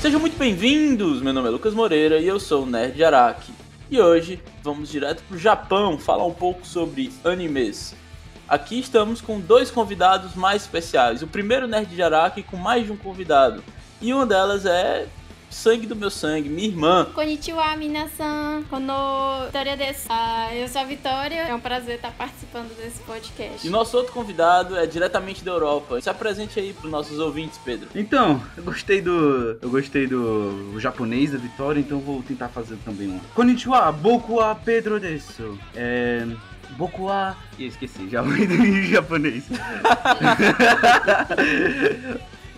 Sejam muito bem-vindos! Meu nome é Lucas Moreira e eu sou o Nerd Araki. E hoje vamos direto pro Japão falar um pouco sobre animes. Aqui estamos com dois convidados mais especiais. O primeiro Nerd de Araki com mais de um convidado. E uma delas é sangue do meu sangue, minha irmã. Konnichiwa, minasan. Kono Vitória desu. Ah, eu sou a Vitória. É um prazer estar participando desse podcast. E o nosso outro convidado é diretamente da Europa. Se apresente aí para os nossos ouvintes, Pedro. Então, eu gostei do. Eu gostei do japonês da Vitória, então vou tentar fazer também um. Konnichiwa, boku wa Pedro desu. É. Boku wa. Ih, esqueci, já em japonês.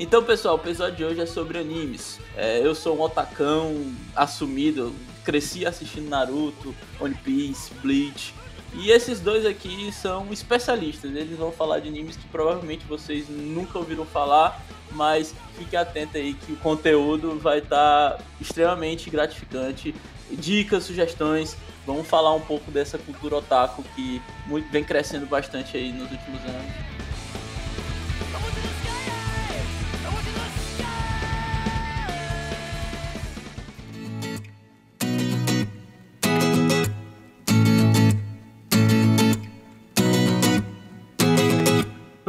Então, pessoal, o episódio de hoje é sobre animes. É, eu sou um otacão assumido, cresci assistindo Naruto, One Piece, Bleach. E esses dois aqui são especialistas, eles vão falar de animes que provavelmente vocês nunca ouviram falar, mas fique atento aí que o conteúdo vai estar tá extremamente gratificante. Dicas, sugestões, vamos falar um pouco dessa cultura otaku que muito, vem crescendo bastante aí nos últimos anos.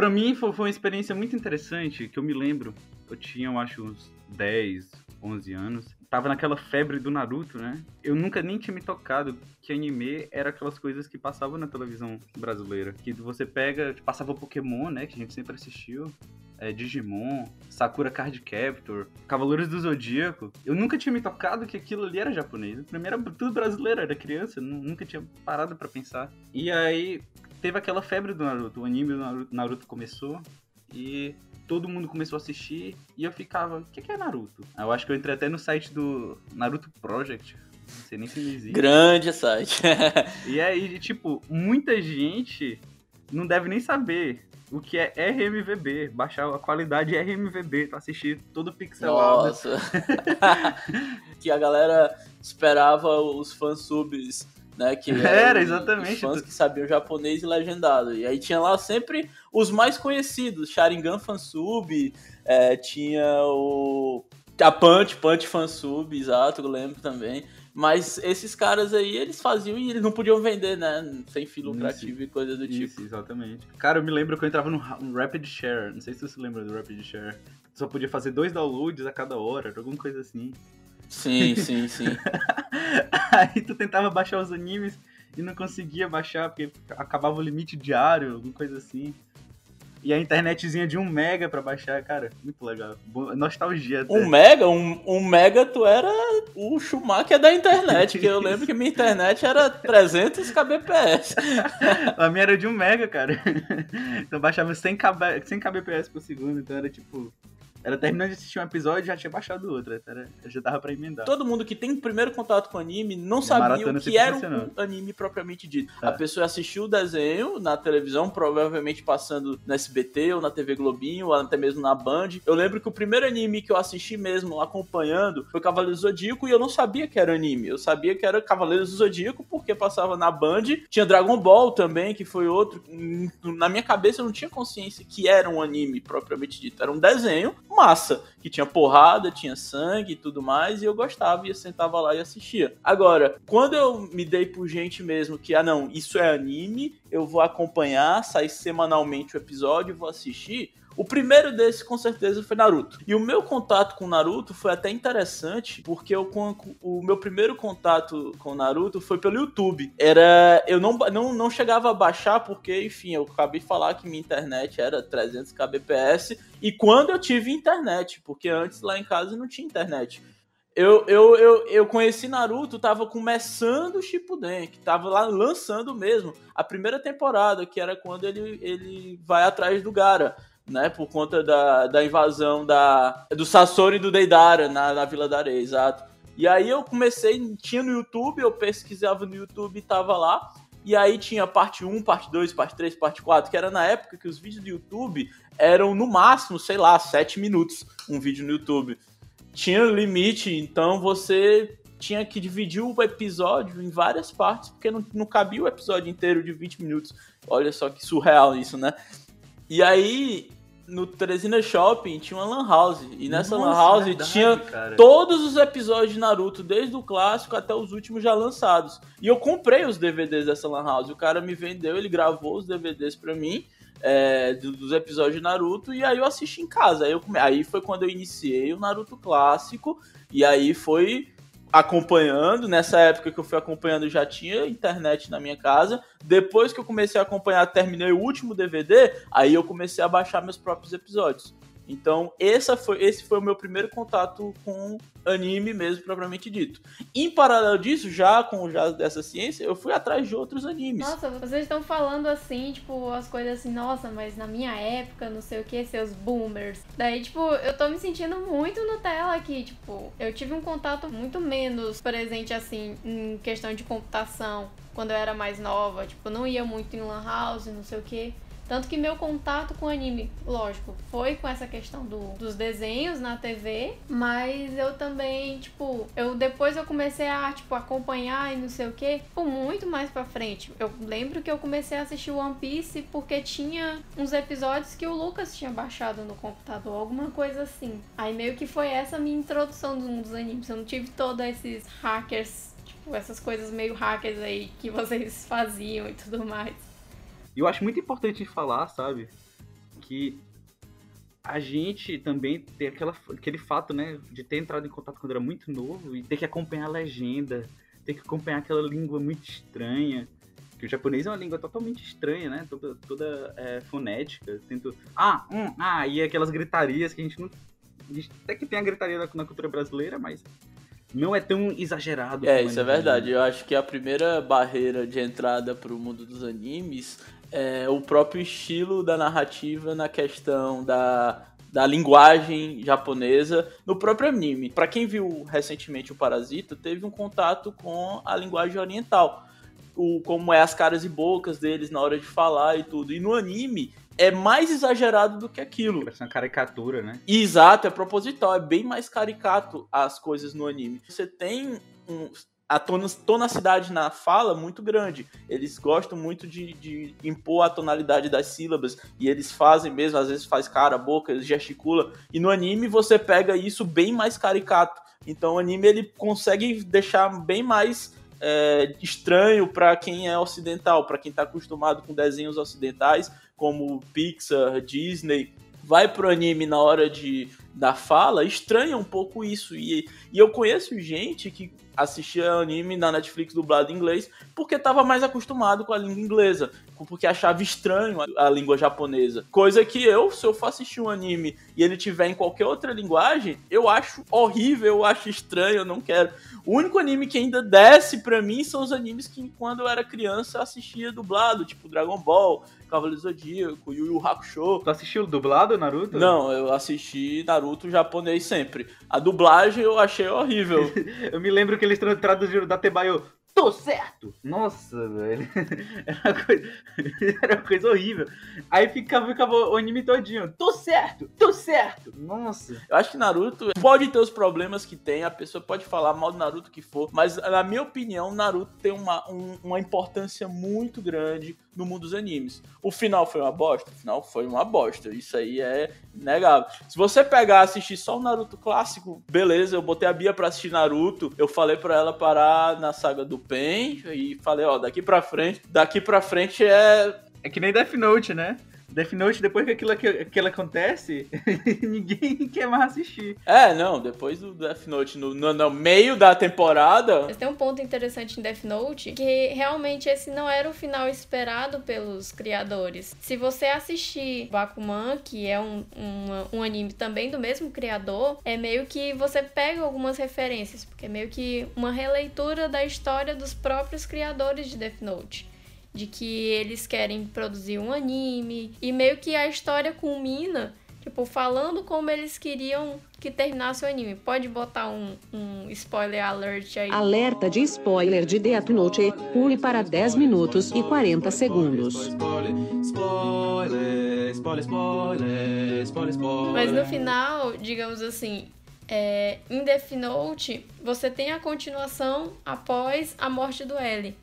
Pra mim foi, foi uma experiência muito interessante, que eu me lembro. Eu tinha, eu acho, uns 10, 11 anos. Tava naquela febre do Naruto, né? Eu nunca nem tinha me tocado que anime era aquelas coisas que passavam na televisão brasileira. Que você pega, passava Pokémon, né? Que a gente sempre assistiu. É, Digimon, Sakura Card Captor, Cavaleiros do Zodíaco. Eu nunca tinha me tocado que aquilo ali era japonês. Primeiro era tudo brasileiro, era criança, nunca tinha parado para pensar. E aí, teve aquela febre do Naruto. O anime do Naruto começou e todo mundo começou a assistir e eu ficava, o que, é Naruto? Eu acho que eu entrei até no site do Naruto Project. Não sei nem se ele existe. Grande site. e aí, tipo, muita gente não deve nem saber o que é RMVB, baixar a qualidade RMVB pra assistir todo pixelado. Nossa. que a galera esperava os fansubs né? Que era exatamente. Os fãs que sabiam japonês e legendado. E aí tinha lá sempre os mais conhecidos, Sharingan Fansub, é, tinha o a Punch, Punch Fansub, exato, eu lembro também. Mas esses caras aí, eles faziam e eles não podiam vender, né? Sem fim lucrativo isso, e coisa do isso, tipo. exatamente. Cara, eu me lembro que eu entrava no, no Rapid Share. Não sei se você lembra do Rapid Share. Só podia fazer dois downloads a cada hora, alguma coisa assim. Sim, sim, sim. Aí tu tentava baixar os animes e não conseguia baixar porque acabava o limite diário, alguma coisa assim. E a internetzinha de um mega pra baixar, cara, muito legal. Nostalgia até. Um mega? Um, um mega tu era o Schumacher da internet, que eu lembro que minha internet era 300 kbps. a minha era de um mega, cara. Então baixava 100, kb, 100 kbps por segundo, então era tipo ela terminou de assistir um episódio e já tinha baixado outro. Era, já dava pra emendar. Todo mundo que tem primeiro contato com anime não sabia o que era um anime propriamente dito. É. A pessoa assistiu o desenho na televisão, provavelmente passando no SBT ou na TV Globinho, ou até mesmo na Band. Eu lembro que o primeiro anime que eu assisti mesmo, acompanhando, foi Cavaleiros do Zodíaco e eu não sabia que era anime. Eu sabia que era Cavaleiros do Zodíaco porque passava na Band. Tinha Dragon Ball também, que foi outro. Na minha cabeça eu não tinha consciência que era um anime propriamente dito. Era um desenho massa, que tinha porrada, tinha sangue e tudo mais, e eu gostava e eu sentava lá e assistia. Agora, quando eu me dei por gente mesmo que, ah não, isso é anime, eu vou acompanhar, sai semanalmente o episódio, vou assistir, o primeiro desses, com certeza, foi Naruto. E o meu contato com Naruto foi até interessante, porque eu, o meu primeiro contato com Naruto foi pelo YouTube. Era. Eu não, não, não chegava a baixar, porque, enfim, eu acabei de falar que minha internet era 300 kbps. E quando eu tive internet, porque antes lá em casa não tinha internet. Eu, eu, eu, eu conheci Naruto, tava começando o Shippuden, que tava lá lançando mesmo a primeira temporada, que era quando ele, ele vai atrás do Gara né? Por conta da, da invasão da, do Sasori e do Deidara na, na Vila da Areia, exato. E aí eu comecei, tinha no YouTube, eu pesquisava no YouTube e tava lá. E aí tinha parte 1, parte 2, parte 3, parte 4, que era na época que os vídeos do YouTube eram no máximo, sei lá, 7 minutos um vídeo no YouTube. Tinha limite, então você tinha que dividir o episódio em várias partes, porque não, não cabia o episódio inteiro de 20 minutos. Olha só que surreal isso, né? E aí, no Teresina Shopping tinha uma Lan House. E nessa Nossa, Lan House verdade, tinha cara. todos os episódios de Naruto, desde o clássico até os últimos já lançados. E eu comprei os DVDs dessa Lan House. O cara me vendeu, ele gravou os DVDs pra mim. É, dos episódios de Naruto e aí eu assisti em casa. Aí, eu, aí foi quando eu iniciei o Naruto clássico e aí foi acompanhando. Nessa época que eu fui acompanhando, já tinha internet na minha casa. Depois que eu comecei a acompanhar, terminei o último DVD, aí eu comecei a baixar meus próprios episódios. Então, essa foi, esse foi o meu primeiro contato com anime mesmo, propriamente dito. Em paralelo disso, já com já dessa ciência, eu fui atrás de outros animes. Nossa, vocês estão falando assim, tipo, as coisas assim, nossa, mas na minha época, não sei o que, seus boomers. Daí, tipo, eu tô me sentindo muito Nutella aqui, tipo, eu tive um contato muito menos presente, assim, em questão de computação, quando eu era mais nova. Tipo, não ia muito em lan house, não sei o que. Tanto que meu contato com anime, lógico, foi com essa questão do, dos desenhos na TV, mas eu também, tipo, eu depois eu comecei a, tipo, acompanhar e não sei o que, por muito mais pra frente. Eu lembro que eu comecei a assistir One Piece porque tinha uns episódios que o Lucas tinha baixado no computador, alguma coisa assim. Aí meio que foi essa minha introdução do mundo dos animes. Eu não tive todos esses hackers, tipo, essas coisas meio hackers aí que vocês faziam e tudo mais. E eu acho muito importante falar, sabe, que a gente também tem aquela, aquele fato, né, de ter entrado em contato quando era muito novo e ter que acompanhar a legenda, ter que acompanhar aquela língua muito estranha. Que o japonês é uma língua totalmente estranha, né? Toda, toda é, fonética. Tento. Ah, hum, ah, e aquelas gritarias que a gente não. A gente até que tem a gritaria na, na cultura brasileira, mas não é tão exagerado. É, isso é verdade. Eu acho que a primeira barreira de entrada para o mundo dos animes é, o próprio estilo da narrativa na questão da, da linguagem japonesa no próprio anime. Para quem viu recentemente o Parasita, teve um contato com a linguagem oriental. O, como é as caras e bocas deles na hora de falar e tudo. E no anime é mais exagerado do que aquilo. Parece uma caricatura, né? Exato, é proposital, é bem mais caricato as coisas no anime. Você tem um, a tonacidade na fala muito grande. Eles gostam muito de, de, impor a tonalidade das sílabas e eles fazem mesmo, às vezes faz cara, boca, eles gesticulam. E no anime você pega isso bem mais caricato. Então o anime ele consegue deixar bem mais é, estranho para quem é ocidental, para quem está acostumado com desenhos ocidentais como Pixar, Disney. Vai pro anime na hora de da fala, estranha um pouco isso. E, e eu conheço gente que assistia anime na Netflix dublado em inglês porque estava mais acostumado com a língua inglesa, porque achava estranho a, a, língua japonesa. Coisa que eu, se eu for assistir um anime e ele tiver em qualquer outra linguagem, eu acho horrível, eu acho estranho, eu não quero. O único anime que ainda desce pra mim são os animes que quando eu era criança eu assistia dublado, tipo Dragon Ball, Cavaleiro Zodíaco, Yu Yu Hakusho. Tu assistiu dublado Naruto? Não, eu assisti Naruto japonês sempre. A dublagem eu achei horrível. eu me lembro que eles traduziram da Tebaio tô certo! Nossa, velho. Era uma coisa, era uma coisa horrível. Aí ficava, ficava o anime todinho. Tô certo! Tô certo! Nossa. Eu acho que Naruto pode ter os problemas que tem, a pessoa pode falar mal do Naruto que for, mas na minha opinião, Naruto tem uma, um, uma importância muito grande no mundo dos animes. O final foi uma bosta? O final foi uma bosta. Isso aí é inegável. Se você pegar assistir só o Naruto clássico, beleza, eu botei a Bia pra assistir Naruto, eu falei pra ela parar na saga do Pen e falei, ó, daqui pra frente, daqui pra frente é. É que nem Death Note, né? Death Note, depois que aquilo, aquilo acontece, ninguém quer mais assistir. É, não, depois do Death Note, no, no, no, meio da temporada. Mas tem um ponto interessante em Death Note, que realmente esse não era o final esperado pelos criadores. Se você assistir Bakuman, que é um, um, um anime também do mesmo criador, é meio que você pega algumas referências, porque é meio que uma releitura da história dos próprios criadores de Death Note de que eles querem produzir um anime e meio que a história culmina tipo falando como eles queriam que terminasse o anime. Pode botar um, um spoiler alert aí. Alerta de spoiler de Death Note. Pule para 10 minutos e 40 segundos. Spoiler, spoiler, spoiler, spoiler, spoiler. Mas no final, digamos assim, É, em Death Note, você tem a continuação após a morte do L.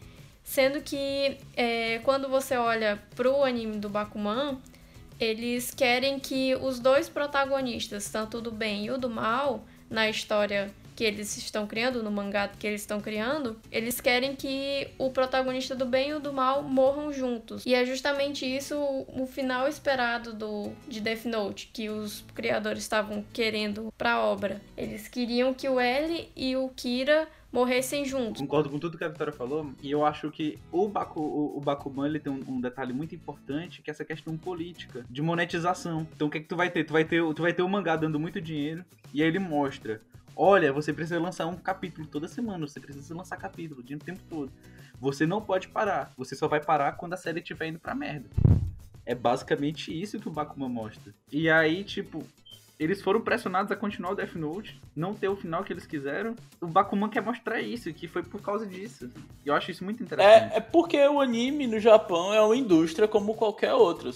Sendo que é, quando você olha pro anime do Bakuman, eles querem que os dois protagonistas, tanto do bem e o do mal, na história que eles estão criando, no mangá que eles estão criando, eles querem que o protagonista do bem e o do mal morram juntos. E é justamente isso o, final esperado do de Death Note, que os criadores estavam querendo para a obra. Eles queriam que o L e o Kira morressem juntos. Concordo com tudo que a Vitória falou, e eu acho que o, Baku, o, o Bakuman ele tem um, um, detalhe muito importante, que é essa questão política, de monetização. Então o que é que tu vai ter? Tu vai ter, tu vai ter o mangá dando muito dinheiro, e aí ele mostra, olha, você precisa lançar um capítulo toda semana, você precisa lançar capítulo o tempo todo. Você não pode parar, você só vai parar quando a série estiver indo pra merda. É basicamente isso que o Bakuman mostra. E aí, tipo, eles foram pressionados a continuar o Death Note, não ter o final que eles quiseram. O Bakuman quer mostrar isso, que foi por causa disso. E eu acho isso muito interessante. É, é porque o anime no Japão é uma indústria como qualquer outra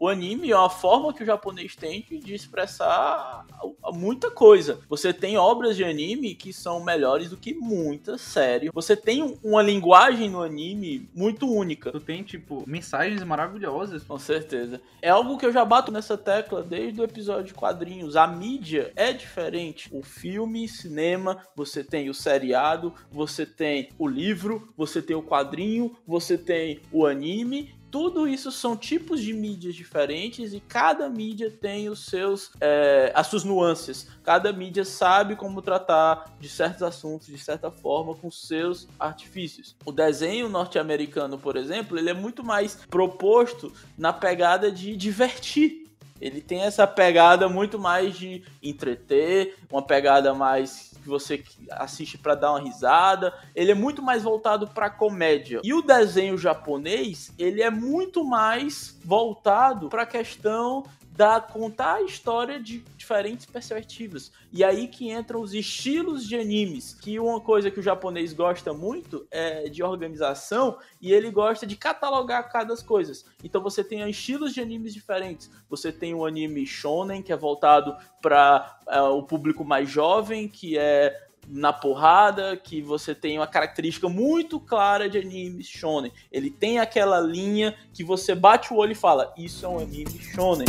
o anime é uma forma que o japonês tem de expressar muita coisa. Você tem obras de anime que são melhores do que muitas séries. Você tem uma linguagem no anime muito única. Tu tem, tipo, mensagens maravilhosas. Com certeza. É algo que eu já bato nessa tecla desde o episódio de quadrinhos. A mídia é diferente. O filme, cinema, você tem o seriado, você tem o livro, você tem o quadrinho, você tem o anime tudo isso são tipos de mídias diferentes e cada mídia tem os seus é, as suas nuances. Cada mídia sabe como tratar de certos assuntos de certa forma com seus artifícios. O desenho norte-americano, por exemplo, ele é muito mais proposto na pegada de divertir. Ele tem essa pegada muito mais de entreter, uma pegada mais que você assiste para dar uma risada. Ele é muito mais voltado para comédia. E o desenho japonês, ele é muito mais voltado para a questão da contar a história de diferentes perspectivas. E aí que entram os estilos de animes, que uma coisa que o japonês gosta muito é de organização e ele gosta de catalogar cada coisas. Então você tem estilos de animes diferentes. Você tem o anime shonen que é voltado para é, o público mais jovem, que é na porrada, que você tem uma característica muito clara de anime shonen. Ele tem aquela linha que você bate o olho e fala: Isso é um anime shonen.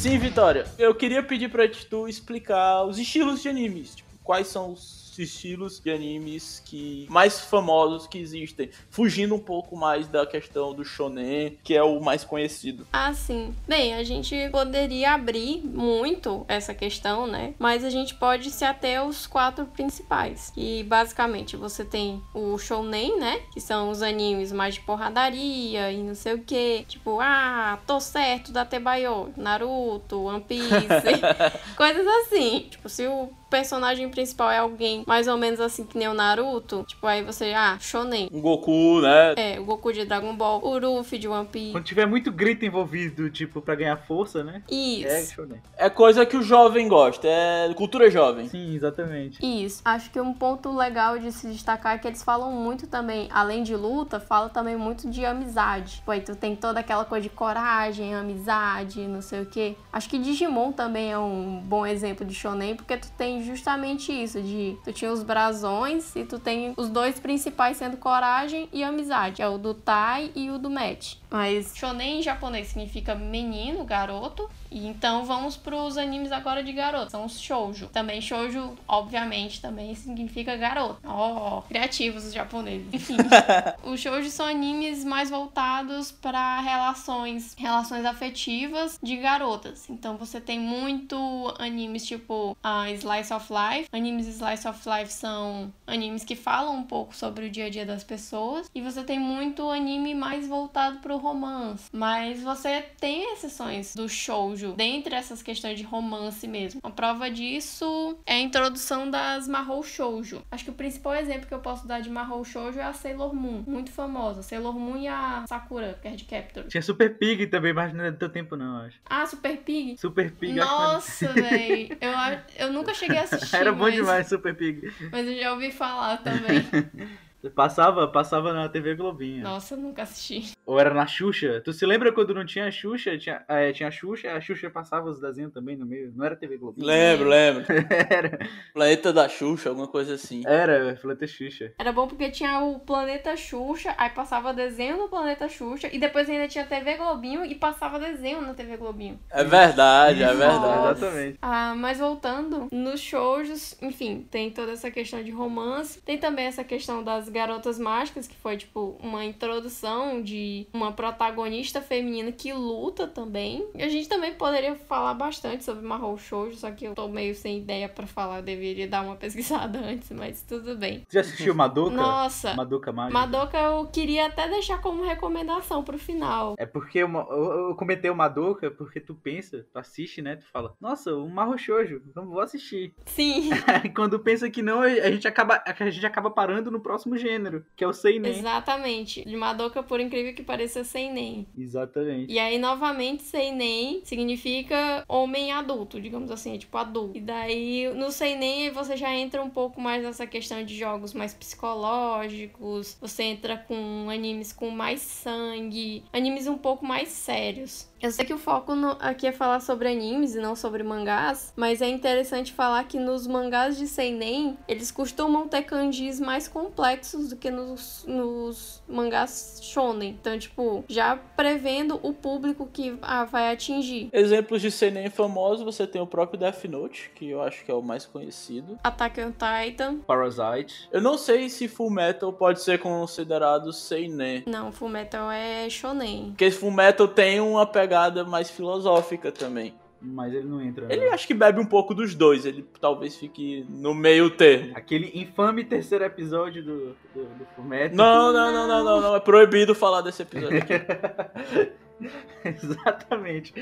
Sim, Vitória, eu queria pedir pra tu explicar os estilos de animes. Tipo, quais são os estilos de animes que mais famosos que existem, fugindo um pouco mais da questão do shonen, que é o mais conhecido. Ah, sim. Bem, a gente poderia abrir muito essa questão, né? Mas a gente pode se ater aos quatro principais. E basicamente você tem o shonen, né? Que são os animes mais de porradaria e não sei o que. Tipo, ah, tô certo da Tebayo, Naruto, One Piece, coisas assim. Tipo, se o personagem principal é alguém mais ou menos assim que nem o Naruto, tipo, aí você, ah, shonen. O Goku, né? É, o Goku de Dragon Ball, o Luffy de One Piece. Quando tiver muito grito envolvido, tipo, pra ganhar força, né? Isso. É shonen. É coisa que o jovem gosta, é cultura jovem. Sim, exatamente. Isso. Acho que um ponto legal de se destacar é que eles falam muito também, além de luta, fala também muito de amizade. Tipo, aí tu tem toda aquela coisa de coragem, amizade, não sei o que. Acho que Digimon também é um bom exemplo de shonen, porque tu tem justamente isso, de tu tinha os brasões e tu tem os dois principais sendo coragem e amizade, que é o do Tai e o do Matt. Mas shonen em japonês significa menino, garoto. E então vamos pros animes agora de garoto. São os shoujo. Também shoujo, obviamente, também significa garoto. Oh, criativos os japoneses. Enfim. os shoujo são animes mais voltados para relações, relações afetivas de garotas. Então você tem muito animes tipo uh, Slice of Life. Animes Slice of Life são animes que falam um pouco sobre o dia a dia das pessoas. E você tem muito anime mais voltado pro romance. Mas você tem exceções do shoujo, dentre essas questões de romance mesmo. Uma prova disso é a introdução das Mahou Shoujo. Acho que o principal exemplo que eu posso dar de Mahou Shoujo é a Sailor Moon, muito famosa. Sailor Moon e a Sakura, Card Captor. Tinha Super Pig também, mas não é do teu tempo não, acho. Ah, Super Pig? Super Pig. Nossa, velho. Eu, eu nunca cheguei assisti. Era bom mas... demais, Super Pig. Mas eu já ouvi falar também. Passava, passava na TV Globinha. Nossa, nunca assisti. Ou era na Xuxa. Tu se lembra quando não tinha a Xuxa? Tinha, é, tinha a Xuxa, a Xuxa passava os desenhos também no meio. Não era TV Globinha. Lembro, lembro. era. Planeta da Xuxa, alguma coisa assim. Era, Planeta Xuxa. Era bom porque tinha o Planeta Xuxa, aí passava desenho no Planeta Xuxa, e depois ainda tinha TV Globinho e passava desenho na TV Globinho. É verdade, é verdade. Exatamente. Ah, mas voltando, nos shows, enfim, tem toda essa questão de romance, tem também essa questão das Garotas Mágicas, que foi tipo uma introdução de uma protagonista feminina que luta também. E a gente também poderia falar bastante sobre Mahou Shoujo, só que eu tô meio sem ideia para falar, eu deveria dar uma pesquisada antes, mas tudo bem. Você já assistiu Madoka? Nossa. Madoka Mágica? Madoka eu queria até deixar como recomendação pro final. É porque uma, eu, eu comentei o Madoka porque tu pensa, tu assiste, né? Tu fala, nossa, o Mahou Shoujo, então vou assistir. Sim. Quando pensa que não, a gente acaba, a gente acaba parando no próximo gênero, que é o Seinen. Exatamente. De Madoka, por incrível que pareça, Seinen. Exatamente. E aí, novamente, Seinen significa homem adulto, digamos assim, é tipo adulto. E daí, no Seinen, você já entra um pouco mais nessa questão de jogos mais psicológicos, você entra com animes com mais sangue, animes um pouco mais sérios. Eu sei que o foco no, aqui é falar sobre animes e não sobre mangás, mas é interessante falar que nos mangás de Seinen, eles costumam ter kanjis mais complexos do que nos, nos mangás shonen. Então, tipo, já prevendo o público que ah, vai atingir. Exemplos de Seinen famosos, você tem o próprio Death Note, que eu acho que é o mais conhecido. Attack on Titan. Parasite. Eu não sei se Full Metal pode ser considerado Seinen. Não, Full Metal é shonen. Porque Full Metal tem uma pegada mais filosófica também. Mas ele não entra. Ele acho que bebe um pouco dos dois. Ele talvez fique no meio termo. Aquele infame terceiro episódio do, do, do Fullmetal. Não, não, não, não, não, não. É proibido falar desse episódio aqui. Exatamente.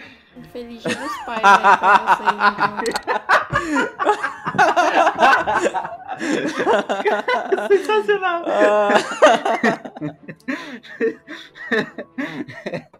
Feliz dia dos pais aí pra vocês, então. Sensacional.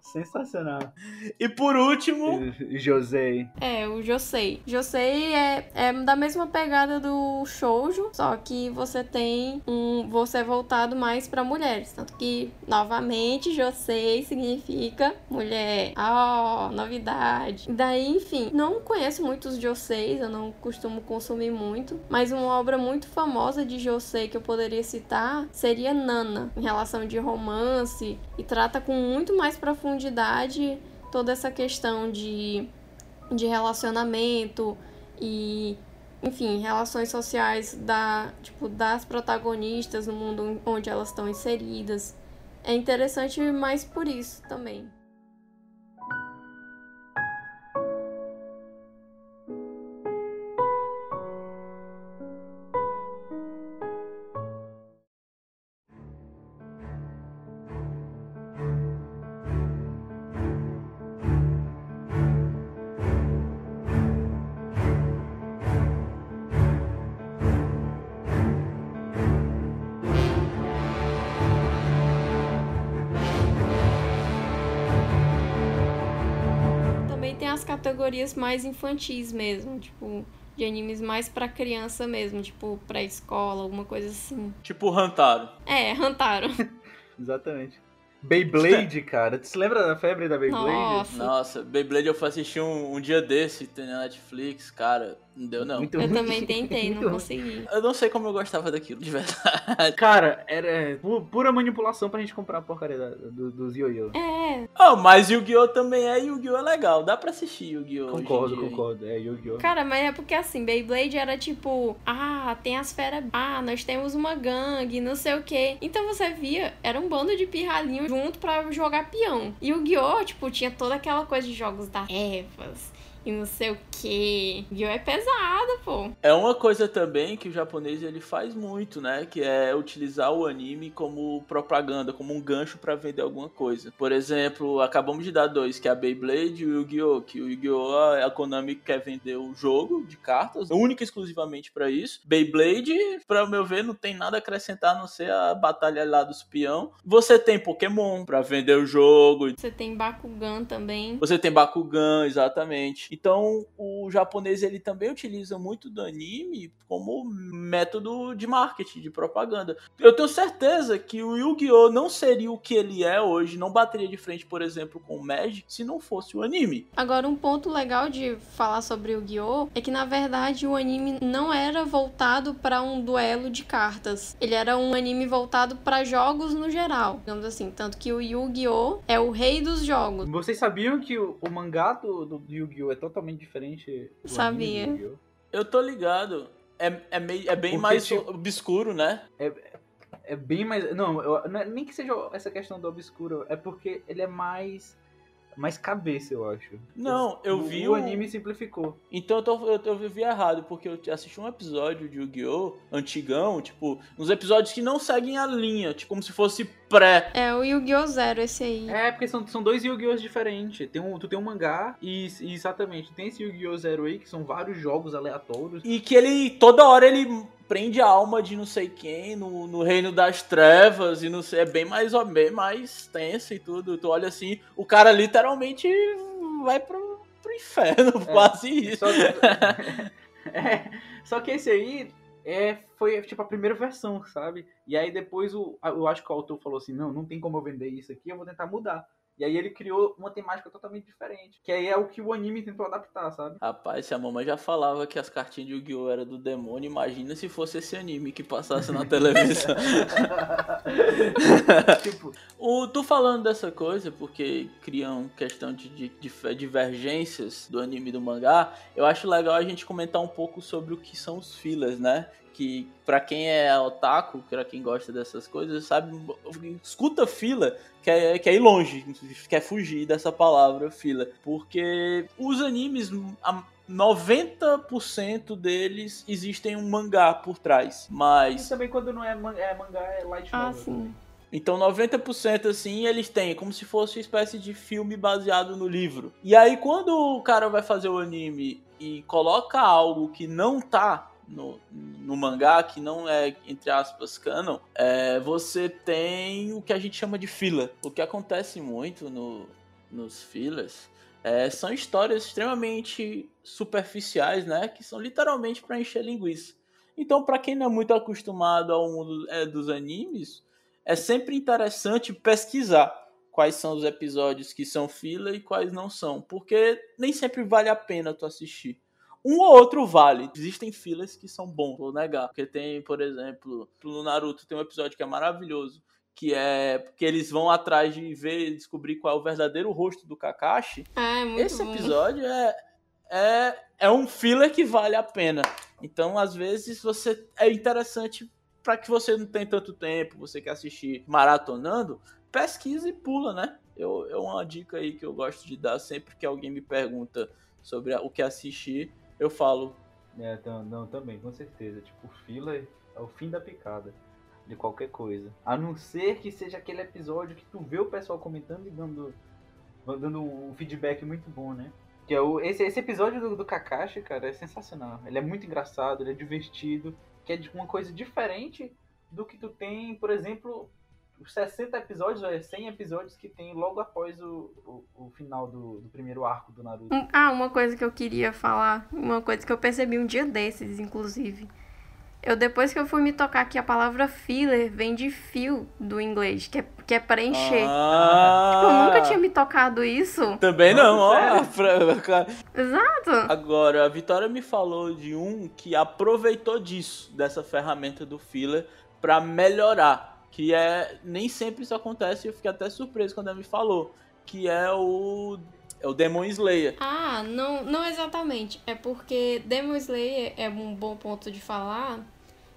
Sensacional. E por último, Josei. É, o Josei. Josei é, é da mesma pegada do shoujo, só que você tem um você é voltado mais para mulheres, tanto que novamente Josei significa mulher. Ah, oh, novidade. Daí, enfim, não conheço muitos Joseis, eu não costumo consumir muito, mas uma obra muito famosa de Josei que eu poderia citar seria Nana, em relação de romance e trata com muito mais profundidade toda essa questão de, de relacionamento e enfim, relações sociais da, tipo, das protagonistas no mundo onde elas estão inseridas. É interessante mais por isso também. Categorias mais infantis mesmo, tipo, de animes mais para criança mesmo, tipo, pré-escola, alguma coisa assim. Tipo Hantaro. É, Hantaro. Exatamente. Beyblade, cara. Tu se lembra da febre da Beyblade? Nossa, Nossa Beyblade eu fui assistir um, um dia desse, tem na Netflix, cara. Não deu, não. Muito eu também tentei, não consegui. Eu não sei como eu gostava daquilo, de verdade. Cara, era pura manipulação pra gente comprar a porcaria da, do, dos Yo-Yo. É. Oh, mas Yu-Gi-Oh! também é Yu-Gi-Oh! é legal. Dá pra assistir Yu-Gi-Oh! Concordo, concordo. É Yu-Gi-Oh! Cara, mas é porque assim, Beyblade era tipo, ah, tem as feras. Ah, nós temos uma gangue, não sei o quê. Então você via, era um bando de pirralhinho junto pra jogar peão. E Yu-Gi-Oh! tipo, tinha toda aquela coisa de jogos das ervas e não sei o que. Yu é pesado, pô. É uma coisa também que o japonês ele faz muito, né? Que é utilizar o anime como propaganda, como um gancho para vender alguma coisa. Por exemplo, acabamos de dar dois, que é a Beyblade e o Yu-Gi-Oh! Que o Yu-Gi-Oh! a Konami quer vender o jogo de cartas, única e exclusivamente para isso. Beyblade, para meu ver, não tem nada a acrescentar a não ser a batalha lá dos peão. Você tem Pokémon para vender o jogo. Você tem Bakugan também. Você tem Bakugan, exatamente. Então, o japonês ele também utiliza muito do anime como método de marketing, de propaganda. Eu tenho certeza que o Yu-Gi-Oh não seria o que ele é hoje, não bateria de frente, por exemplo, com o Magic, se não fosse o anime. Agora, um ponto legal de falar sobre o Yu-Gi-Oh é que na verdade o anime não era voltado para um duelo de cartas. Ele era um anime voltado para jogos no geral, digamos assim, tanto que o Yu-Gi-Oh é o rei dos jogos. Vocês sabiam que o, o mangá do, do Yu-Gi-Oh é totalmente diferente do Sabia. Eu tô ligado. É, é, meio, é bem Porque, mais tipo, obscuro, né? É, é bem mais. Não, eu, é, nem que seja essa questão do obscuro, é porque ele é mais mais cabeça, eu acho. Não, eu vi. O, o anime simplificou. Então eu, tô, eu, eu vi errado, porque eu assisti um episódio de Yu-Gi-Oh! antigão, tipo, uns episódios que não seguem a linha, tipo, como se fosse pré. É, o Yu-Gi-Oh! Zero, esse aí. É, porque são, são dois Yu-Gi-Oh! diferentes. Tem um, tu tem um mangá e, e exatamente, tem esse Yu-Gi-Oh! Zero aí, que são vários jogos aleatórios. E que ele, toda hora ele prende a alma de não sei quem no, no reino das trevas e não sei, é bem mais bem mais tenso e tudo. Tu olha assim, o cara literalmente vai pro, pro inferno, é, quase isso. Só que, é, só que esse aí é, foi tipo a primeira versão, sabe? E aí depois o, eu acho que o autor falou assim, não, não tem como eu vender isso aqui, eu vou tentar mudar. E aí ele criou uma temática totalmente diferente. Que aí é o que o anime tentou adaptar, sabe? Rapaz, se a mamãe já falava que as cartinhas de Yu-Gi-Oh! era do demônio, imagina se fosse esse anime que passasse na televisão. tipo... o, tu falando dessa coisa, porque criam questão de, de, de divergências do anime e do mangá, eu acho legal a gente comentar um pouco sobre o que são os fillers, né? Que para quem é otaku, para quem gosta dessas coisas, sabe, escuta fila, quer, quer ir longe, quer fugir dessa palavra fila, porque os animes, 90% deles existem um mangá por trás, mas... E também quando não é, é mangá, é light ah, novel. Ah, sim. Então 90% assim eles têm, como se fosse uma espécie de filme baseado no livro. E aí quando o cara vai fazer o anime e coloca algo que não tá no, no mangá, que não é, entre aspas, canon, é, você tem o que a gente chama de fila. O que acontece muito no, nos filas é, são histórias extremamente superficiais, né? Que são literalmente para encher linguiça. Então, para quem não é muito acostumado ao mundo é, dos animes, é sempre interessante pesquisar quais são os episódios que são fila e quais não são, porque nem sempre vale a pena tu assistir. Um ou outro vale. Existem filas que são bons, vou negar. Porque tem, por exemplo, no Naruto tem um episódio que é maravilhoso, que é porque eles vão atrás de ver, descobrir qual é o verdadeiro rosto do Kakashi. Ah, é muito Esse bom. episódio é, é, é um filler que vale a pena. Então, às vezes, você é interessante para que você não tem tanto tempo, você quer assistir maratonando, pesquisa e pula, né? Eu, é uma dica aí que eu gosto de dar sempre que alguém me pergunta sobre o que assistir eu falo. É, não, não, também, com certeza. Tipo, fila é o fim da picada de qualquer coisa. A não ser que seja aquele episódio que tu vê o pessoal comentando e dando, dando um feedback muito bom, né? Que é o, esse, esse episódio do, do Kakashi, cara, é sensacional. Ele é muito engraçado, ele é divertido, que é uma coisa diferente do que tu tem, por exemplo, os 60 episódios, é 100 episódios que tem logo após o, o, o final do, do, primeiro arco do Naruto. Ah, uma coisa que eu queria falar, uma coisa que eu percebi um dia desses, inclusive. Eu, depois que eu fui me tocar que a palavra filler vem de fio do inglês, que é, que é preencher. Ah, tipo, eu nunca tinha me tocado isso. Também não, ó. Exato. Agora, a Vitória me falou de um que aproveitou disso, dessa ferramenta do filler, para melhorar que é nem sempre isso acontece, eu fiquei até surpreso quando ela me falou, que é o é o Demon Slayer. Ah, não, não exatamente. É porque Demon Slayer é um bom ponto de falar.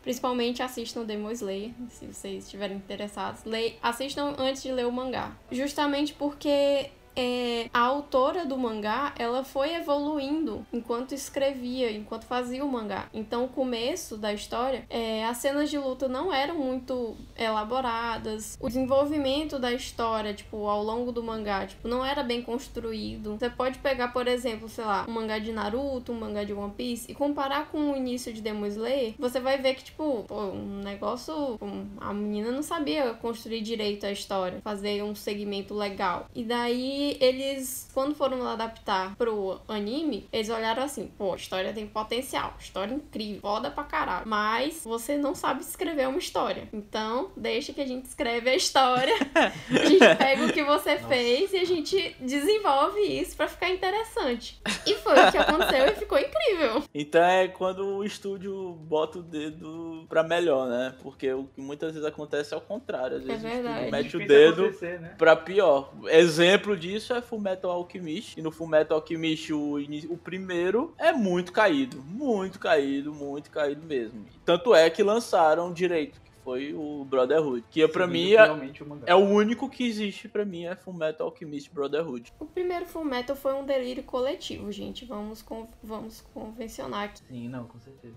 Principalmente assistam Demon Slayer, se vocês estiverem interessados. Le assistam antes de ler o mangá. Justamente porque é, a autora do mangá, ela foi evoluindo enquanto escrevia, enquanto fazia o mangá. Então, o começo da história, é, as cenas de luta não eram muito elaboradas. O desenvolvimento da história, tipo, ao longo do mangá, tipo, não era bem construído. Você pode pegar, por exemplo, sei lá, um mangá de Naruto, um mangá de One Piece e comparar com o início de Demon Slayer, você vai ver que, tipo, pô, um negócio... A menina não sabia construir direito a história, fazer um segmento legal. E daí eles, quando foram adaptar pro anime, eles olharam assim, pô, a história tem potencial, história incrível, foda pra caralho. Mas você não sabe escrever uma história. Então, deixa que a gente escreve a história. a gente pega o que você Nossa. fez e a gente desenvolve isso para ficar interessante. E foi o que aconteceu e ficou incrível. Então é quando o estúdio bota o dedo pra melhor, né? Porque o que muitas vezes acontece é o contrário. Às é vezes é verdade. o mete o dedo né? pra pior. Exemplo disso é Fullmetal Alchemist. E no Fullmetal Alchemist, o, o primeiro é muito caído. Muito caído, muito caído mesmo. Tanto é que lançaram direito foi o Brotherhood. Que para mim é, o é, o único que existe para mim é Fullmetal Alchemist Brotherhood. O primeiro Fullmetal foi um delírio coletivo, gente. Vamos, con vamos convencionar aqui. Sim, não, com certeza.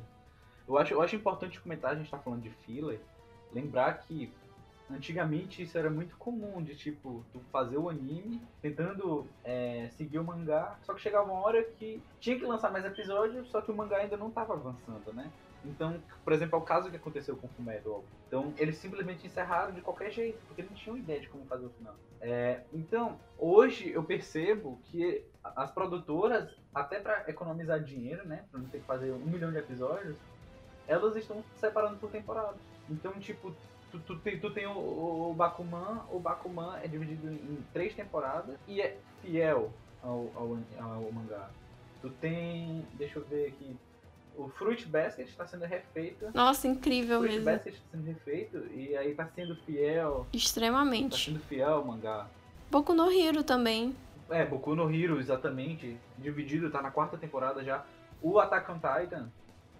Eu acho, eu acho importante comentar, a gente tá falando de filler, lembrar que antigamente isso era muito comum, de tipo, tu fazer o anime tentando é, seguir o mangá, só que chegava uma hora que tinha que lançar mais episódios, só que o mangá ainda não tava avançando, né? Então, por exemplo, é o caso que aconteceu com o Fullmetal. Então, eles simplesmente encerraram de qualquer jeito, porque eles não tinham ideia de como fazer o final. É, então, hoje eu percebo que as produtoras, até para economizar dinheiro, né, para não ter que fazer um milhão de episódios, elas estão separando por temporadas. Então, tipo, tu, tu, tem, tu tem o, o, Bakuman, o Bakuman é dividido em três temporadas e é fiel ao, ao, ao mangá. Tu tem, deixa eu ver aqui, o Fruit Basket está sendo refeito. Nossa, incrível Fruit mesmo. Fruit Basket está sendo refeito e aí está sendo fiel. Extremamente. Está sendo fiel ao mangá. Boku no Hero também. É, Boku no Hero, exatamente. Dividido, tá na quarta temporada já. O Attack on Titan.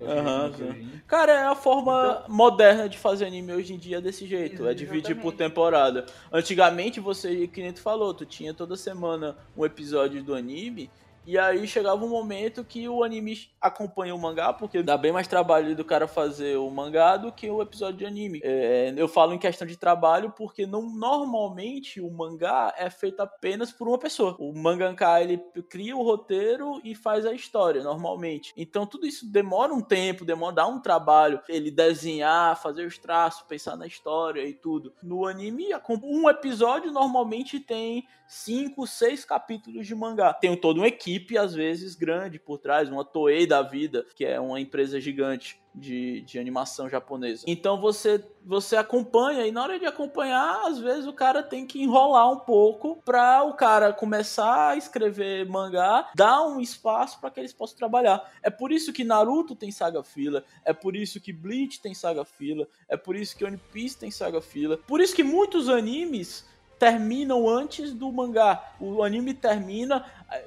Uhum, Cara, é a forma então, moderna de fazer anime hoje em dia desse jeito. É dividir por temporada. Antigamente você, que nem tu falou, tu tinha toda semana um episódio do anime e aí chegava um momento que o anime acompanha o mangá, porque dá bem mais trabalho do cara fazer o mangá do que o episódio de anime. É, eu falo em questão de trabalho porque não, normalmente o mangá é feito apenas por uma pessoa. O mangaka ele cria o roteiro e faz a história, normalmente. Então tudo isso demora um tempo, demora dá um trabalho. Ele desenhar, fazer os traços, pensar na história e tudo. No anime, um episódio normalmente tem cinco, seis capítulos de mangá. Tem toda uma equipe, às vezes, grande por trás, uma Toei da vida, que é uma empresa gigante. De, de animação japonesa. Então você você acompanha e na hora de acompanhar, às vezes o cara tem que enrolar um pouco para o cara começar a escrever mangá, dar um espaço para que eles possam trabalhar. É por isso que Naruto tem saga fila, é por isso que Bleach tem saga fila, é por isso que One Piece tem saga fila. Por isso que muitos animes terminam antes do mangá. O anime termina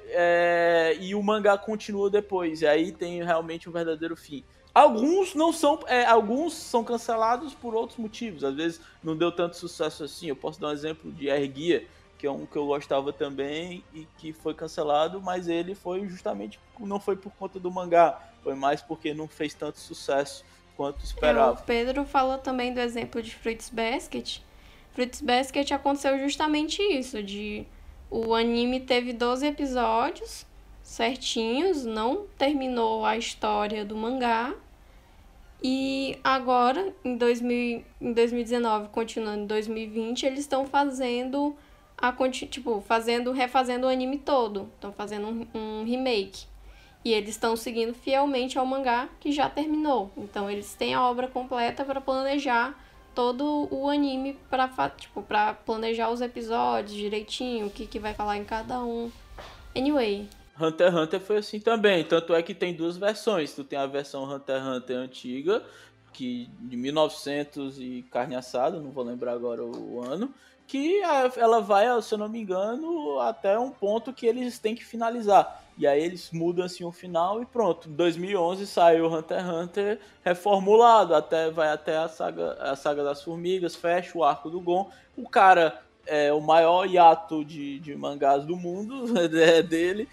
é, e o mangá continua depois. E aí tem realmente um verdadeiro fim. Alguns não são, é, alguns são cancelados por outros motivos. Às vezes não deu tanto sucesso assim. Eu posso dar um exemplo de Erguia, que é um que eu gostava também e que foi cancelado, mas ele foi justamente não foi por conta do mangá, foi mais porque não fez tanto sucesso quanto esperava. o Pedro falou também do exemplo de Fruits Basket, Fruits Basket aconteceu justamente isso, de o anime teve 12 episódios certinhos, não terminou a história do mangá. E agora, em, 2000, em 2019, continuando em 2020, eles estão fazendo a tipo, fazendo, refazendo o anime todo. Estão fazendo um, um remake. E eles estão seguindo fielmente ao mangá que já terminou. Então eles têm a obra completa para planejar todo o anime pra, tipo, pra planejar os episódios direitinho, o que, que vai falar em cada um. Anyway. Hunter x Hunter foi assim também, tanto é que tem duas versões. Tu tem a versão Hunter x Hunter antiga, que de 1900 e carne assada, não vou lembrar agora o ano, que ela vai, se eu não me engano, até um ponto que eles têm que finalizar. E aí eles mudam assim o final e pronto. Em 2011 saiu Hunter x Hunter reformulado, até vai até a saga, a saga das formigas, fecha o arco do Gon. O cara é o maior hiato de, de mangás do mundo, é dele.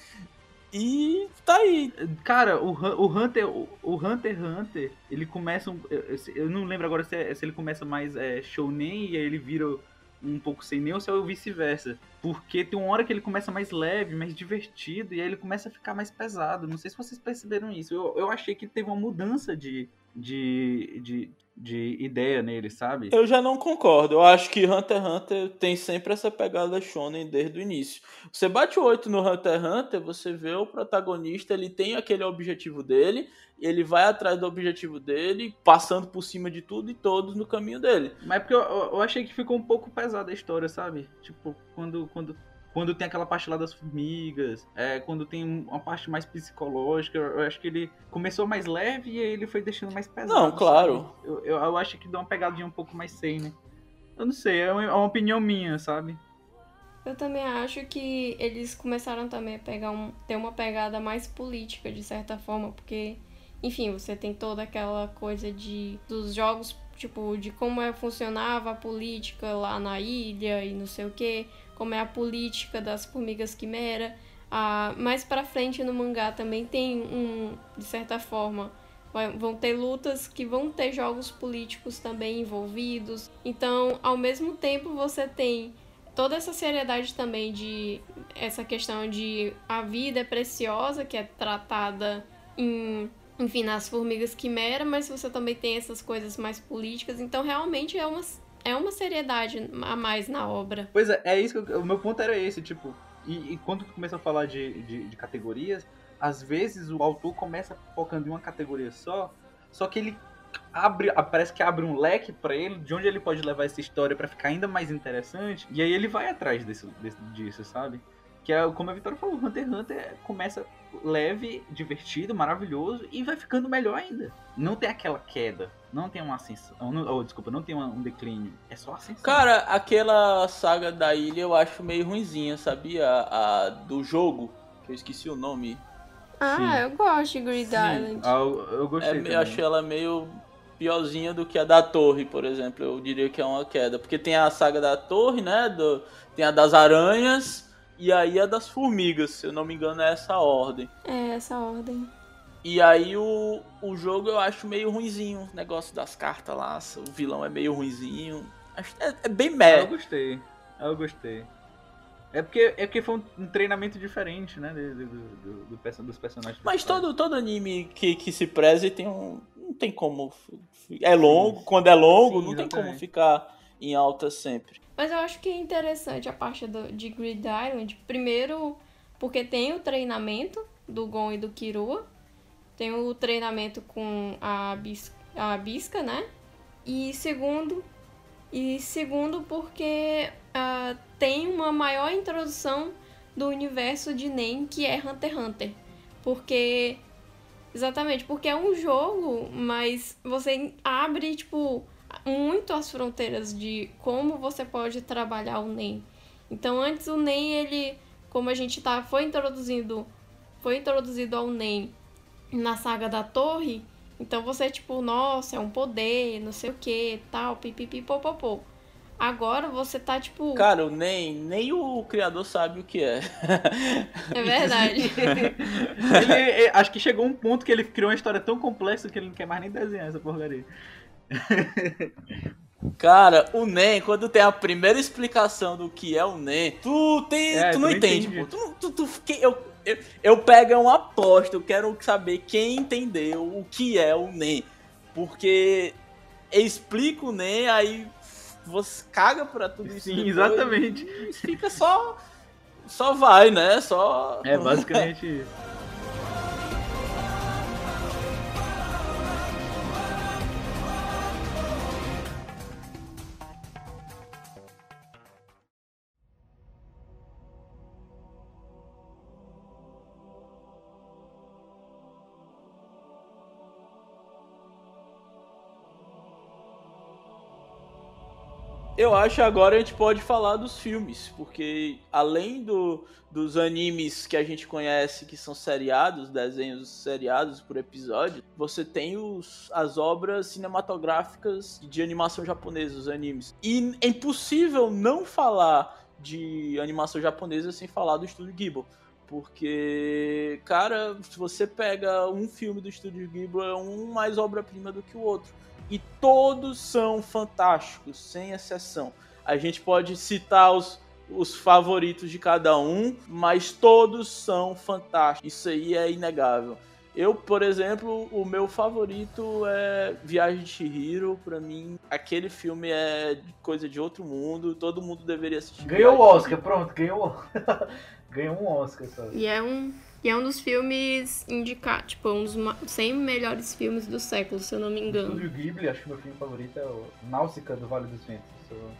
E tá aí. Cara, o, o Hunter, o, o Hunter Hunter, ele começa. Um, eu, eu, não lembro agora se, é, se ele começa mais é, shounen e aí ele vira um pouco sem nem ou vice-versa. Porque tem uma hora que ele começa mais leve, mais divertido, e aí ele começa a ficar mais pesado. Não sei se vocês perceberam isso. Eu, eu achei que teve uma mudança de, de, de, de ideia nele, sabe? Eu já não concordo. Eu acho que Hunter x Hunter tem sempre essa pegada shonen desde o início. Você bate o 8 no Hunter x Hunter, você vê o protagonista, ele tem aquele objetivo dele, ele vai atrás do objetivo dele, passando por cima de tudo e todos no caminho dele. Mas porque eu, eu achei que ficou um pouco pesada a história, sabe? Tipo, quando, quando quando tem aquela parte lá das formigas, é, quando tem uma parte mais psicológica, eu acho que ele começou mais leve e aí ele foi deixando mais pesado. Não, claro. Eu, eu, eu, acho que dá uma pegadinha um pouco mais sem, né? Eu não sei, é uma, é uma, opinião minha, sabe? Eu também acho que eles começaram também a pegar um, ter uma pegada mais política, de certa forma, porque, enfim, você tem toda aquela coisa de dos jogos, tipo, de como é, funcionava a política lá na ilha e não sei o que como é a política das formigas quimera. Ah, mais para frente no mangá também tem um, de certa forma, vão ter lutas que vão ter jogos políticos também envolvidos. Então, ao mesmo tempo, você tem toda essa seriedade também de essa questão de a vida é preciosa, que é tratada em, enfim, nas formigas quimera, mas você também tem essas coisas mais políticas. Então, realmente é uma é uma seriedade a mais na obra. Pois é, é isso eu, o meu ponto era esse, tipo, e, e quando tu começa a falar de, de, de, categorias, às vezes o autor começa focando em uma categoria só, só que ele abre, parece que abre um leque para ele de onde ele pode levar essa história para ficar ainda mais interessante, e aí ele vai atrás desse, desse, disso, sabe? Que é como a Vitória falou, Hunter x Hunter começa leve, divertido, maravilhoso e vai ficando melhor ainda. Não tem aquela queda, não tem uma ascensão, oh, desculpa, não tem um declínio, é só ascensão. Cara, aquela saga da ilha eu acho meio ruinzinha, sabia? A, a do jogo, que eu esqueci o nome. Ah, Sim. eu gosto de Grid Sim. Island. Ah, eu, eu gostei. É, eu achei ela meio piorzinha do que a da torre, por exemplo. Eu diria que é uma queda. Porque tem a saga da torre, né? Do, tem a das aranhas e aí a das formigas, se eu não me engano, é essa ordem. É, essa ordem. E aí o, o jogo eu acho meio ruinzinho, o negócio das cartas lá, o vilão é meio ruinzinho. Acho, é, é bem meh. Eu gostei, eu gostei. É porque, é porque foi um, treinamento diferente, né? Do, do, do, do dos personagens. Mas todo, todo anime que, que se preze tem um. Não tem como. É longo, Sim. quando é longo, Sim, não tem como ficar em alta sempre. Mas eu acho que é interessante a parte do, de Grid Island. Primeiro, porque tem o treinamento do Gon e do Kirua. Tem o treinamento com a, Bis, a Bisca, né? E segundo, e segundo porque uh, tem uma maior introdução do universo de Nen, que é Hunter x Hunter. Porque. Exatamente, porque é um jogo, mas você abre, tipo, muito as fronteiras de como você pode trabalhar o NEM. Então antes o NEM ele, como a gente tá foi introduzindo, foi introduzido ao NEM na saga da torre, então você tipo, nossa, é um poder, não sei o que, tal, pipipi popopô. Agora você tá tipo. Cara, nem, nem o criador sabe o que é. É verdade. ele, ele, acho que chegou um ponto que ele criou uma história tão complexa que ele não quer mais nem desenhar essa porcaria. Cara, o NEM, quando tem a primeira explicação do que é o NEM, tu, tem, é, tu não entende, pô. Tu, tu, tu, eu, eu, eu pego uma aposta, eu quero saber quem entendeu o que é o NEM. Porque explica o NEM, aí você caga pra tudo isso. Sim, exatamente. Fica só. Só vai, né? Só. É basicamente isso. Eu acho agora a gente pode falar dos filmes, porque além do, dos animes que a gente conhece, que são seriados, desenhos seriados por episódio, você tem os, as obras cinematográficas de animação japonesa, os animes. E é impossível não falar de animação japonesa sem falar do estúdio Ghibli. Porque, cara, se você pega um filme do estúdio Ghibli, é um mais obra-prima do que o outro e todos são fantásticos, sem exceção. A gente pode citar os os favoritos de cada um, mas todos são fantásticos. Isso aí é inegável. Eu, por exemplo, o meu favorito é Viagem de Chihiro. Pra mim, aquele filme é coisa de outro mundo. Todo mundo deveria assistir. Ganhou o Oscar, pronto, ganhou. ganhou um Oscar, sabe? E é um, e é um dos filmes indicados, tipo, um dos 100 melhores filmes do século, se eu não me engano. O Ghibli, acho que meu filme favorito é o Náusica do Vale dos Ventos. Eu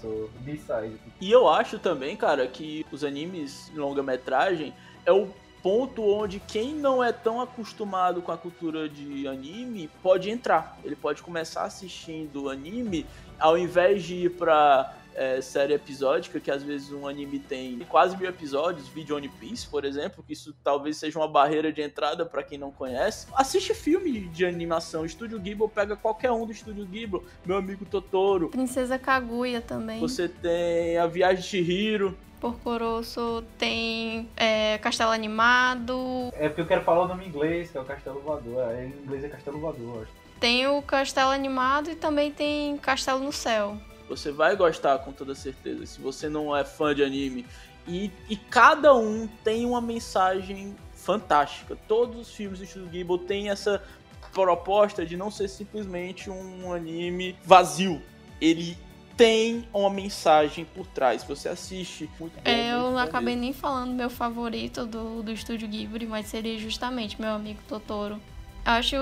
sou, sou B-side. E eu acho também, cara, que os animes longa-metragem é o ponto onde quem não é tão acostumado com a cultura de anime pode entrar. Ele pode começar assistindo anime ao invés de ir pra é, série episódica, que às vezes um anime tem quase mil episódios, vídeo One Piece, por exemplo, que isso talvez seja uma barreira de entrada para quem não conhece. Assiste filme de animação. Estúdio Ghibli pega qualquer um do Estúdio Ghibli. Meu amigo Totoro. Princesa Kaguya também. Você tem a Viagem de Chihiro. Porco Rosso, tem é, Castelo Animado. É porque eu quero falar o nome em inglês, que é o Castelo Voador. É, em inglês é Castelo Voador, acho. Tem o Castelo Animado e também tem Castelo no Céu. Você vai gostar com toda certeza, se você não é fã de anime. E, e cada um tem uma mensagem fantástica. Todos os filmes do Studio Ghibli têm essa proposta de não ser simplesmente um anime vazio. Ele tem uma mensagem por trás. Você assiste muito bom. É, eu não acabei nem falando meu favorito do, do estúdio Ghibli, mas seria justamente meu amigo Totoro. Acho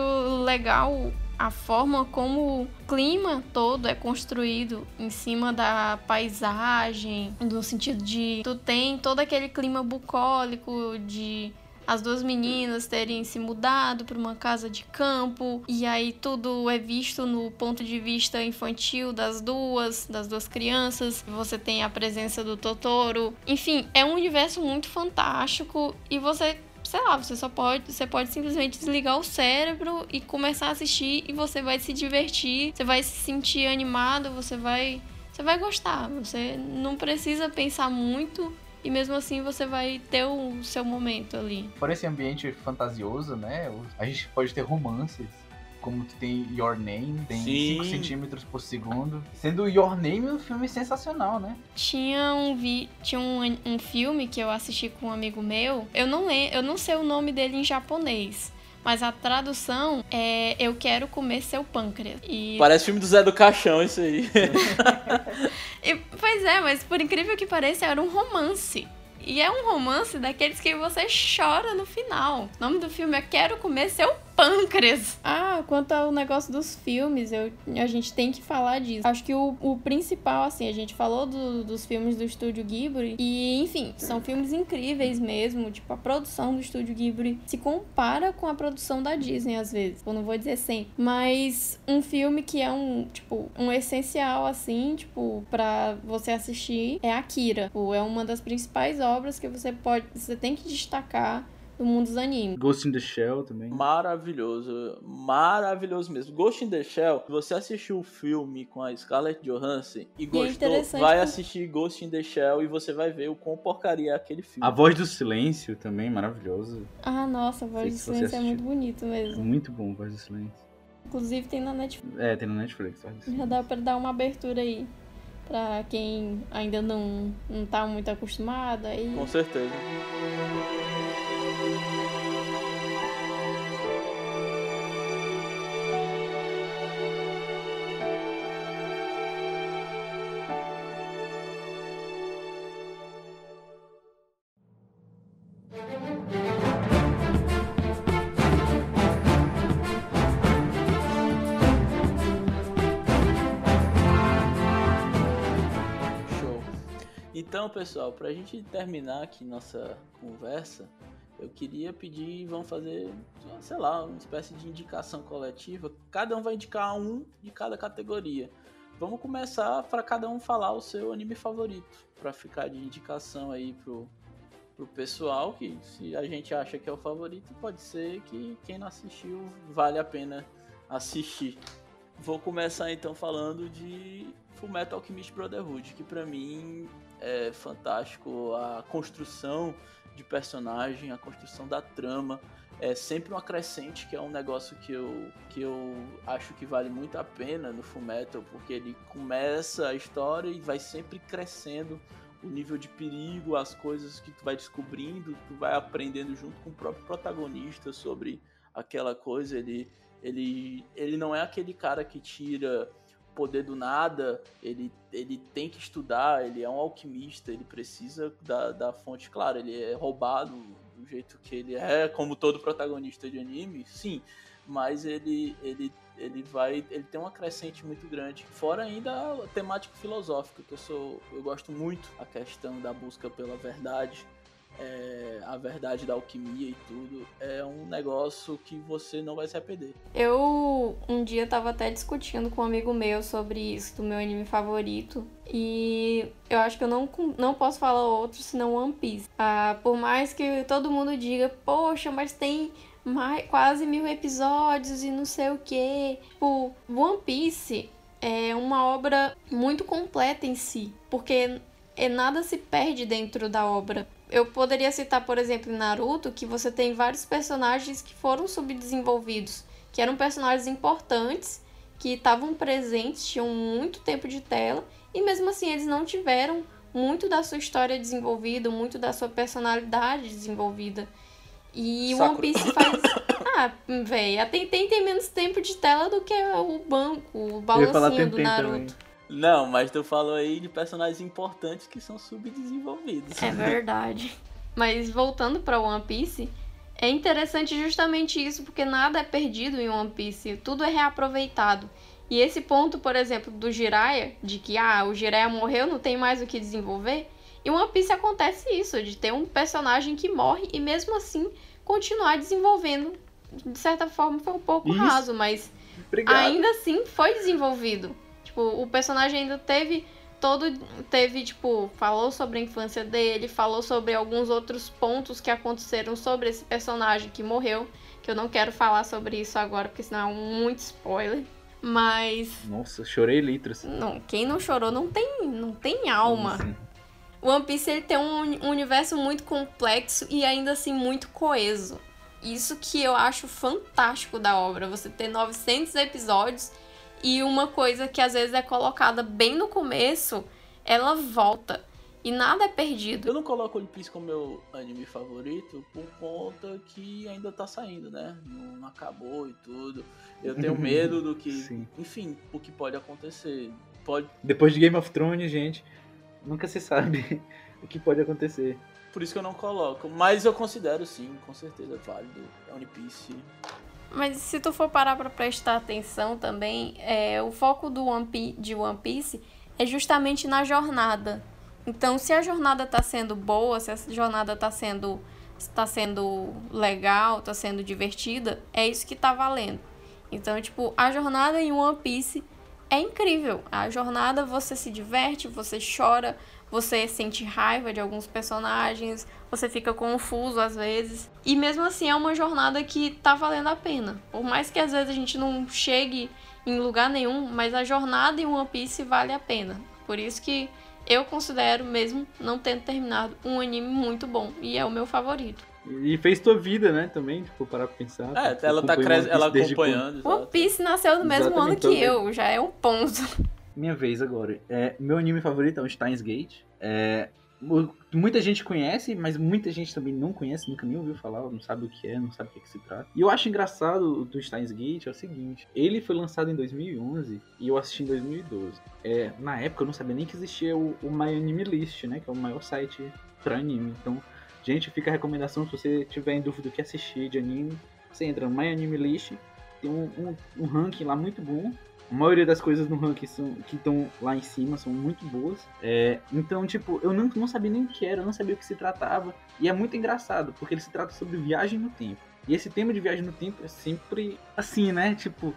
legal a forma como o clima todo é construído em cima da paisagem, no sentido de tu tem todo aquele clima bucólico de as duas meninas terem se mudado para uma casa de campo e aí tudo é visto no ponto de vista infantil das duas, das duas crianças. Você tem a presença do Totoro. Enfim, é um universo muito fantástico e você sei lá, você só pode, você pode simplesmente desligar o cérebro e começar a assistir e você vai se divertir, você vai se sentir animado, você vai, você vai gostar. Você não precisa pensar muito e mesmo assim você vai ter o seu momento ali. Por esse ambiente fantasioso, né? A gente pode ter romances. Como tu tem Your Name, tem 5 centímetros por segundo. Sendo Your Name um filme sensacional, né? Tinha um, vi tinha um, um filme que eu assisti com um amigo meu. Eu não, eu não sei o nome dele em japonês. Mas a tradução é Eu Quero Comer Seu Pâncreas. E... Parece filme do Zé do Caixão, isso aí. e, pois é, mas por incrível que pareça, era um romance. E é um romance daqueles que você chora no final. O nome do filme é Quero Comer Seu pâncreas. Ah, quanto ao negócio dos filmes, eu, a gente tem que falar disso. Acho que o, o principal, assim, a gente falou do, dos filmes do estúdio Ghibli e, enfim, são filmes incríveis mesmo. Tipo, a produção do estúdio Ghibli se compara com a produção da Disney às vezes. Eu não vou dizer sempre, mas um filme que é um, tipo, um essencial, assim, tipo, para você assistir é Akira. Tipo, é uma das principais obras que você pode, você tem que destacar do mundo dos animes. Ghost in the Shell também. Maravilhoso, maravilhoso mesmo. Ghost in the Shell, você assistiu o filme com a Scarlett Johansson e gostou, e é vai assistir Ghost in the Shell e você vai ver o quão porcaria é aquele filme. A Voz do Silêncio também, maravilhoso. Ah, nossa, a Voz do Silêncio é muito bonito mesmo. Muito bom, a Voz do Silêncio. Inclusive tem na Netflix. É, tem na Netflix. Já dá pra dar uma abertura aí. Pra quem ainda não, não tá muito acostumado aí. Com certeza. Então, pessoal, para a gente terminar aqui nossa conversa, eu queria pedir, vamos fazer, sei lá, uma espécie de indicação coletiva. Cada um vai indicar um de cada categoria. Vamos começar para cada um falar o seu anime favorito, para ficar de indicação aí pro, pro pessoal, que se a gente acha que é o favorito, pode ser que quem não assistiu vale a pena assistir. Vou começar então falando de Fullmetal Alchemist Brotherhood, que para mim é fantástico. A construção de personagem, a construção da trama é sempre uma crescente, que é um negócio que eu, que eu acho que vale muito a pena no Fullmetal, porque ele começa a história e vai sempre crescendo o nível de perigo, as coisas que tu vai descobrindo, tu vai aprendendo junto com o próprio protagonista sobre aquela coisa. Ele, ele, ele não é aquele cara que tira poder do nada, ele, ele tem que estudar, ele é um alquimista, ele precisa da, da fonte, claro, ele é roubado do jeito que ele é, como todo protagonista de anime, sim, mas ele, ele ele vai ele tem uma crescente muito grande. Fora ainda a temática filosófica que eu sou eu gosto muito a questão da busca pela verdade é, a verdade da alquimia e tudo é um negócio que você não vai se arrepender. Eu um dia tava até discutindo com um amigo meu sobre isso, do meu anime favorito. E eu acho que eu não, não posso falar outro senão One Piece. Ah, por mais que todo mundo diga, poxa, mas tem mais, quase mil episódios e não sei o que. Tipo, One Piece é uma obra muito completa em si, porque é, nada se perde dentro da obra. Eu poderia citar, por exemplo, em Naruto, que você tem vários personagens que foram subdesenvolvidos, que eram personagens importantes, que estavam presentes, tinham muito tempo de tela, e mesmo assim eles não tiveram muito da sua história desenvolvida, muito da sua personalidade desenvolvida. E o One Piece faz. Ah, véi, a Tenten tem menos tempo de tela do que o banco, o balancinho do Naruto. Também. Não, mas tu falou aí de personagens importantes que são subdesenvolvidos. É verdade. mas voltando para One Piece, é interessante justamente isso, porque nada é perdido em One Piece, tudo é reaproveitado. E esse ponto, por exemplo, do Jiraiya, de que ah, o Jiraiya morreu, não tem mais o que desenvolver, e One Piece acontece isso, de ter um personagem que morre e mesmo assim continuar desenvolvendo. De certa forma foi um pouco isso. raso, mas Obrigado. ainda assim foi desenvolvido. Tipo, o personagem ainda teve todo teve tipo falou sobre a infância dele, falou sobre alguns outros pontos que aconteceram sobre esse personagem que morreu, que eu não quero falar sobre isso agora porque senão é muito spoiler. Mas Nossa, chorei litros. Não, quem não chorou não tem não tem alma. Sim. O One Piece ele tem um universo muito complexo e ainda assim muito coeso. Isso que eu acho fantástico da obra, você ter 900 episódios e uma coisa que às vezes é colocada bem no começo, ela volta. E nada é perdido. Eu não coloco One Piece como meu anime favorito por conta que ainda tá saindo, né? Não acabou e tudo. Eu tenho medo do que. Sim. Enfim, o que pode acontecer. Pode... Depois de Game of Thrones, gente, nunca se sabe o que pode acontecer. Por isso que eu não coloco. Mas eu considero sim, com certeza válido. É One Piece. Mas se tu for parar pra prestar atenção também, é, o foco do One Piece, de One Piece é justamente na jornada. Então, se a jornada tá sendo boa, se a jornada tá sendo, tá sendo legal, tá sendo divertida, é isso que tá valendo. Então, tipo, a jornada em One Piece é incrível. A jornada você se diverte, você chora, você sente raiva de alguns personagens, você fica confuso às vezes. E mesmo assim é uma jornada que tá valendo a pena. Por mais que às vezes a gente não chegue em lugar nenhum, mas a jornada em One Piece vale a pena. Por isso que eu considero, mesmo não tendo terminado, um anime muito bom e é o meu favorito. E fez tua vida, né, também, tipo, parar pra pensar. É, ela tá cres... ela acompanhando. One Piece nasceu no mesmo Exatamente, ano que eu, já é um ponto. Minha vez agora. É, meu anime favorito é o Steins Gate. É, muita gente conhece, mas muita gente também não conhece, nunca nem ouviu falar, não sabe o que é, não sabe o que, é que se trata. E eu acho engraçado do Steins Gate é o seguinte: ele foi lançado em 2011 e eu assisti em 2012. É, na época eu não sabia nem que existia o, o My Anime List, né? Que é o maior site para anime. Então Gente, fica a recomendação, se você tiver em dúvida do que assistir de anime, você entra no My Anime List, tem um, um, um ranking lá muito bom. A maioria das coisas no ranking são, que estão lá em cima são muito boas. É, então, tipo, eu não, não sabia nem o que era, eu não sabia o que se tratava. E é muito engraçado, porque ele se trata sobre viagem no tempo. E esse tema de viagem no tempo é sempre assim, né? Tipo,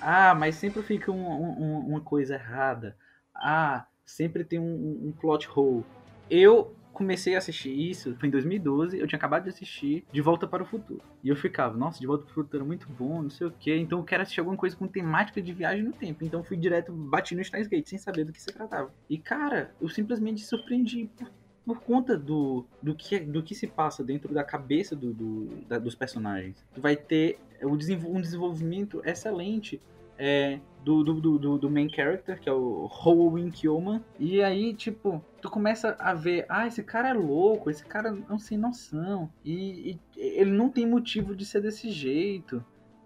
ah, mas sempre fica um, um, uma coisa errada. Ah, sempre tem um, um plot hole. Eu comecei a assistir isso, foi em 2012, eu tinha acabado de assistir De Volta para o Futuro. E eu ficava, nossa, De Volta para o Futuro é muito bom, não sei o quê, então eu quero assistir alguma coisa com temática de viagem no tempo. Então fui direto, bati no Steins Gate, sem saber do que se tratava. E cara, eu simplesmente surpreendi por, por conta do, do, que, do que se passa dentro da cabeça do, do da, dos personagens. Tu vai ter um desenvolvimento excelente é, do, do, do, do, main character, que é o Howin Kyoman. E aí, tipo, tu começa a ver, ah, esse cara é louco, esse cara não sem noção. E, e ele não tem motivo de ser desse jeito.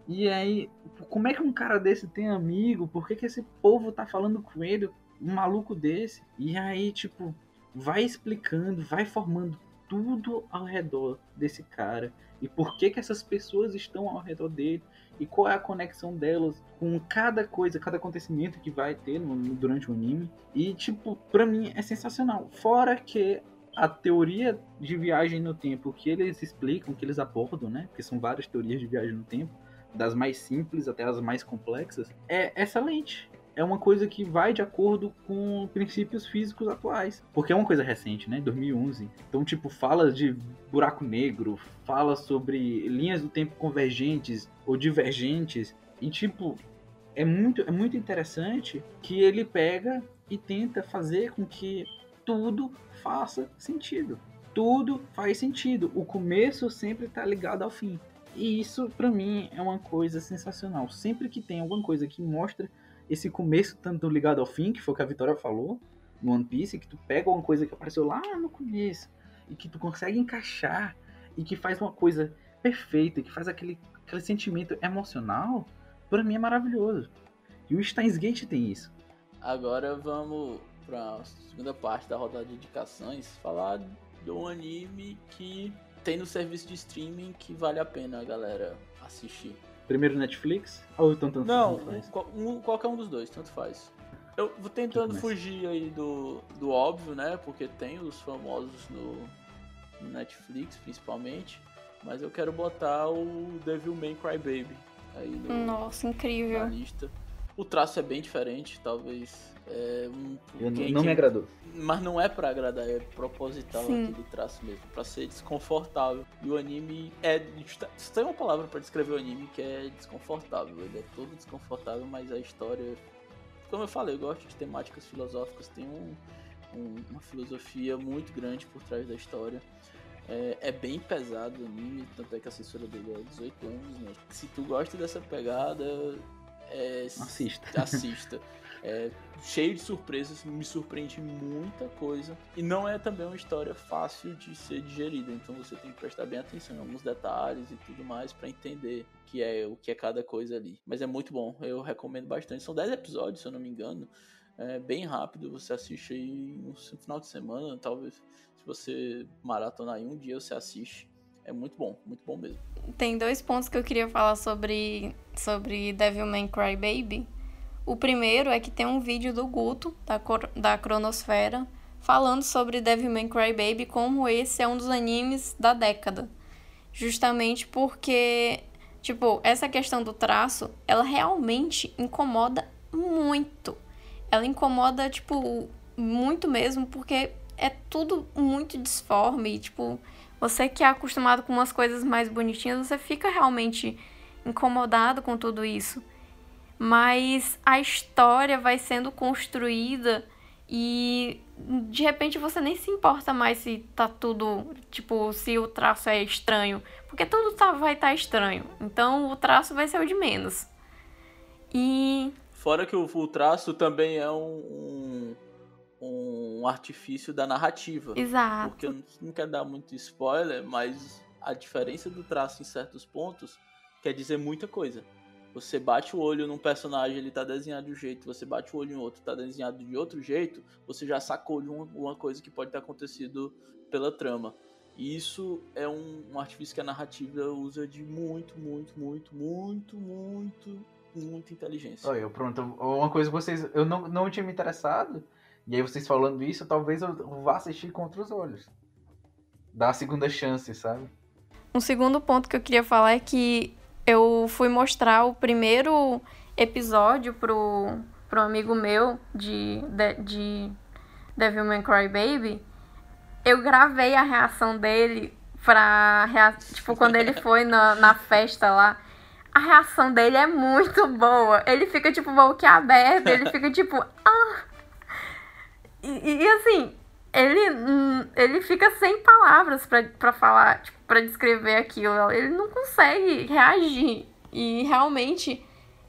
E aí, como é que um cara desse tem amigo? Por que, que esse povo tá falando com ele? Um maluco desse? E aí, tipo, vai explicando, vai formando tudo ao redor desse cara. E por que que essas pessoas estão ao redor dele e qual é a conexão delas com cada coisa, cada acontecimento que vai ter no, durante o anime. E, tipo, pra mim é sensacional. Fora que a teoria de viagem no tempo que eles explicam, que eles abordam, né? Porque são várias teorias de viagem no tempo, das mais simples até as mais complexas, é excelente é uma coisa que vai de acordo com princípios físicos atuais. Porque é uma coisa recente, né? 2011. Então, tipo, fala de buraco negro, fala sobre linhas do tempo convergentes ou divergentes. E, tipo, é muito, é muito interessante que ele pega e tenta fazer com que tudo faça sentido. Tudo faz sentido. O começo sempre está ligado ao fim. E isso, para mim, é uma coisa sensacional. Sempre que tem alguma coisa que mostra esse começo tanto ligado ao fim, que foi o que a Vitória falou no One Piece, que tu pega uma coisa que apareceu lá no começo e que tu consegue encaixar e que faz uma coisa perfeita, que faz aquele, aquele sentimento emocional, para mim é maravilhoso. E o Steins Gate tem isso. Agora vamos para a segunda parte da rodada de indicações, falar de um anime que tem no serviço de streaming que vale a pena a galera assistir. Primeiro Netflix ou tanto, tanto Não, um, qualquer um dos dois, tanto faz. Eu vou tentando fugir aí do, do óbvio, né? Porque tem os famosos no, no Netflix, principalmente. Mas eu quero botar o Devil May Cry Baby aí no, Nossa, incrível. na lista. O traço é bem diferente, talvez. É um, eu não, não me agradou. Mas não é para agradar, é proposital Sim. aquele traço mesmo, para ser desconfortável. E o anime é. Tem uma palavra para descrever o anime que é desconfortável. Ele é todo desconfortável, mas a história. Como eu falei, eu gosto de temáticas filosóficas, tem um, um, uma filosofia muito grande por trás da história. É, é, bem pesado o anime, tanto é que a censura dele é 18 anos, né? Se tu gosta dessa pegada, é, assista. assista. É, cheio de surpresas, me surpreende muita coisa. E não é também uma história fácil de ser digerida, então você tem que prestar bem atenção em alguns detalhes e tudo mais para entender que é o que é cada coisa ali. Mas é muito bom, eu recomendo bastante. São 10 episódios, se eu não me engano. É bem rápido, você assiste aí no final de semana, talvez. Se você maratonar em um dia, você assiste. É muito bom, muito bom mesmo. Tem dois pontos que eu queria falar sobre, sobre Devilman Crybaby. O primeiro é que tem um vídeo do Guto, da, da Cronosfera, falando sobre Devilman Crybaby como esse é um dos animes da década. Justamente porque, tipo, essa questão do traço, ela realmente incomoda muito. Ela incomoda, tipo, muito mesmo, porque é tudo muito disforme, tipo, você que é acostumado com umas coisas mais bonitinhas, você fica realmente incomodado com tudo isso. Mas a história vai sendo construída e de repente você nem se importa mais se tá tudo, tipo, se o traço é estranho, porque tudo tá, vai estar tá estranho. Então o traço vai ser o de menos. E fora que o, o traço também é um, um um artifício da narrativa. Exato. Porque eu não quero dar muito spoiler, mas a diferença do traço em certos pontos quer dizer muita coisa. Você bate o olho num personagem, ele tá desenhado de um jeito, você bate o olho em outro, tá desenhado de outro jeito, você já sacou de uma coisa que pode ter acontecido pela trama. E isso é um, um artifício que a narrativa usa de muito, muito, muito, muito, muito, muita inteligência. Olha, pronto, uma coisa que vocês. Eu não, não tinha me interessado e aí vocês falando isso, talvez eu vá assistir com outros olhos. Dar a segunda chance, sabe? Um segundo ponto que eu queria falar é que eu fui mostrar o primeiro episódio pro, pro amigo meu de, de, de Devilman Crybaby. Eu gravei a reação dele pra. Tipo, quando ele foi na, na festa lá. A reação dele é muito boa. Ele fica, tipo, boquiaberto. Ele fica, tipo, ah, e, e, assim, ele, hum, ele fica sem palavras para falar, tipo, descrever aquilo. Ele não consegue reagir. E realmente,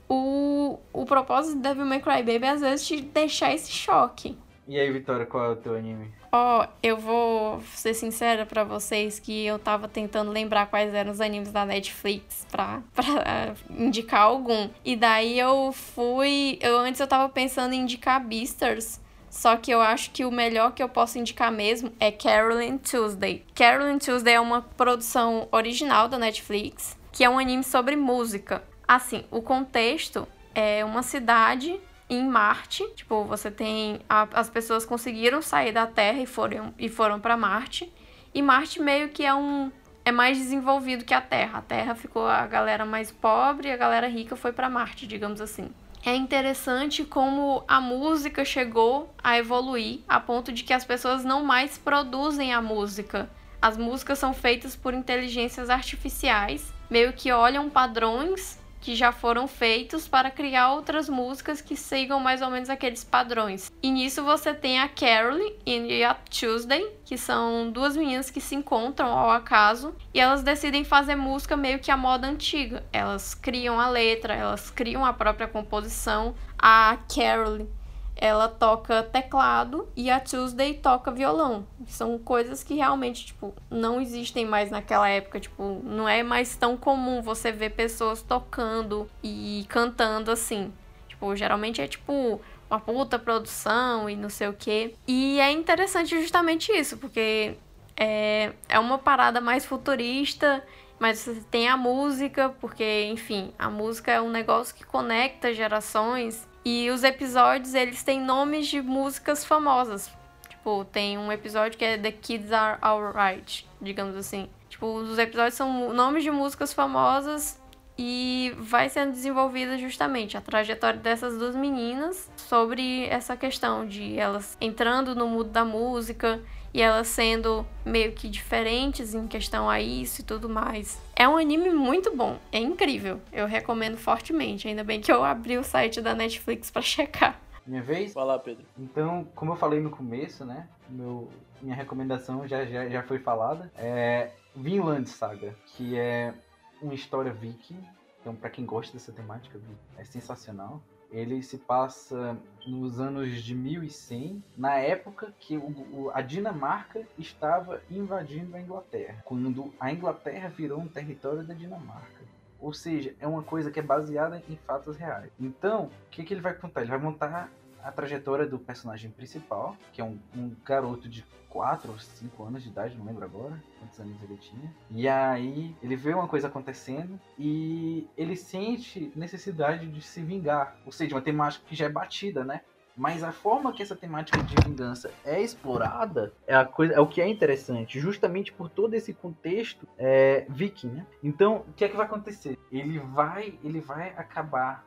o, o, propósito de Devil May Cry Baby é às vezes te deixar esse choque. E aí, Vitória, qual é o teu anime? Ó, oh, eu vou ser sincera para vocês que eu tava tentando lembrar quais eram os animes da Netflix pra, pra indicar algum. E daí eu fui. Eu antes eu tava pensando em indicar Beasters. Só que eu acho que o melhor que eu posso indicar mesmo é Carolyn Tuesday. Carolyn Tuesday é uma produção original da Netflix, que é um anime sobre música. Assim, o contexto é uma cidade em Marte. Tipo, você tem. A, as pessoas conseguiram sair da Terra e foram, e foram para Marte. E Marte meio que é um. É mais desenvolvido que a Terra. A Terra ficou a galera mais pobre e a galera rica foi para Marte, digamos assim. É interessante como a música chegou a evoluir a ponto de que as pessoas não mais produzem a música. As músicas são feitas por inteligências artificiais, meio que olham padrões que já foram feitos para criar outras músicas que sigam mais ou menos aqueles padrões. E nisso você tem a Carole e a Tuesday, que são duas meninas que se encontram ao acaso e elas decidem fazer música meio que a moda antiga. Elas criam a letra, elas criam a própria composição. A Carole ela toca teclado e a Tuesday toca violão. São coisas que realmente, tipo, não existem mais naquela época, tipo, não é mais tão comum você ver pessoas tocando e cantando assim. Tipo, geralmente é tipo uma puta produção e não sei o quê. E é interessante justamente isso, porque é, é uma parada mais futurista mas você tem a música, porque, enfim, a música é um negócio que conecta gerações e os episódios, eles têm nomes de músicas famosas. Tipo, tem um episódio que é The Kids Are Alright, digamos assim. Tipo, os episódios são nomes de músicas famosas e vai sendo desenvolvida justamente a trajetória dessas duas meninas sobre essa questão de elas entrando no mundo da música e elas sendo meio que diferentes em questão a isso e tudo mais. É um anime muito bom, é incrível. Eu recomendo fortemente. Ainda bem que eu abri o site da Netflix para checar. Minha vez? Vai lá, Pedro. Então, como eu falei no começo, né? Meu, minha recomendação já, já, já foi falada. É Vinland Saga, que é uma história viking. Então, para quem gosta dessa temática, é sensacional ele se passa nos anos de 1100, na época que o, a Dinamarca estava invadindo a Inglaterra, quando a Inglaterra virou um território da Dinamarca. Ou seja, é uma coisa que é baseada em fatos reais. Então, o que, que ele vai contar? Ele vai montar a trajetória do personagem principal, que é um, um garoto de 4 ou 5 anos de idade, não lembro agora quantos anos ele tinha. E aí ele vê uma coisa acontecendo e ele sente necessidade de se vingar. Ou seja, uma temática que já é batida, né? Mas a forma que essa temática de vingança é explorada é, a coisa, é o que é interessante, justamente por todo esse contexto é, viking, né? Então, o que é que vai acontecer? Ele vai, ele vai acabar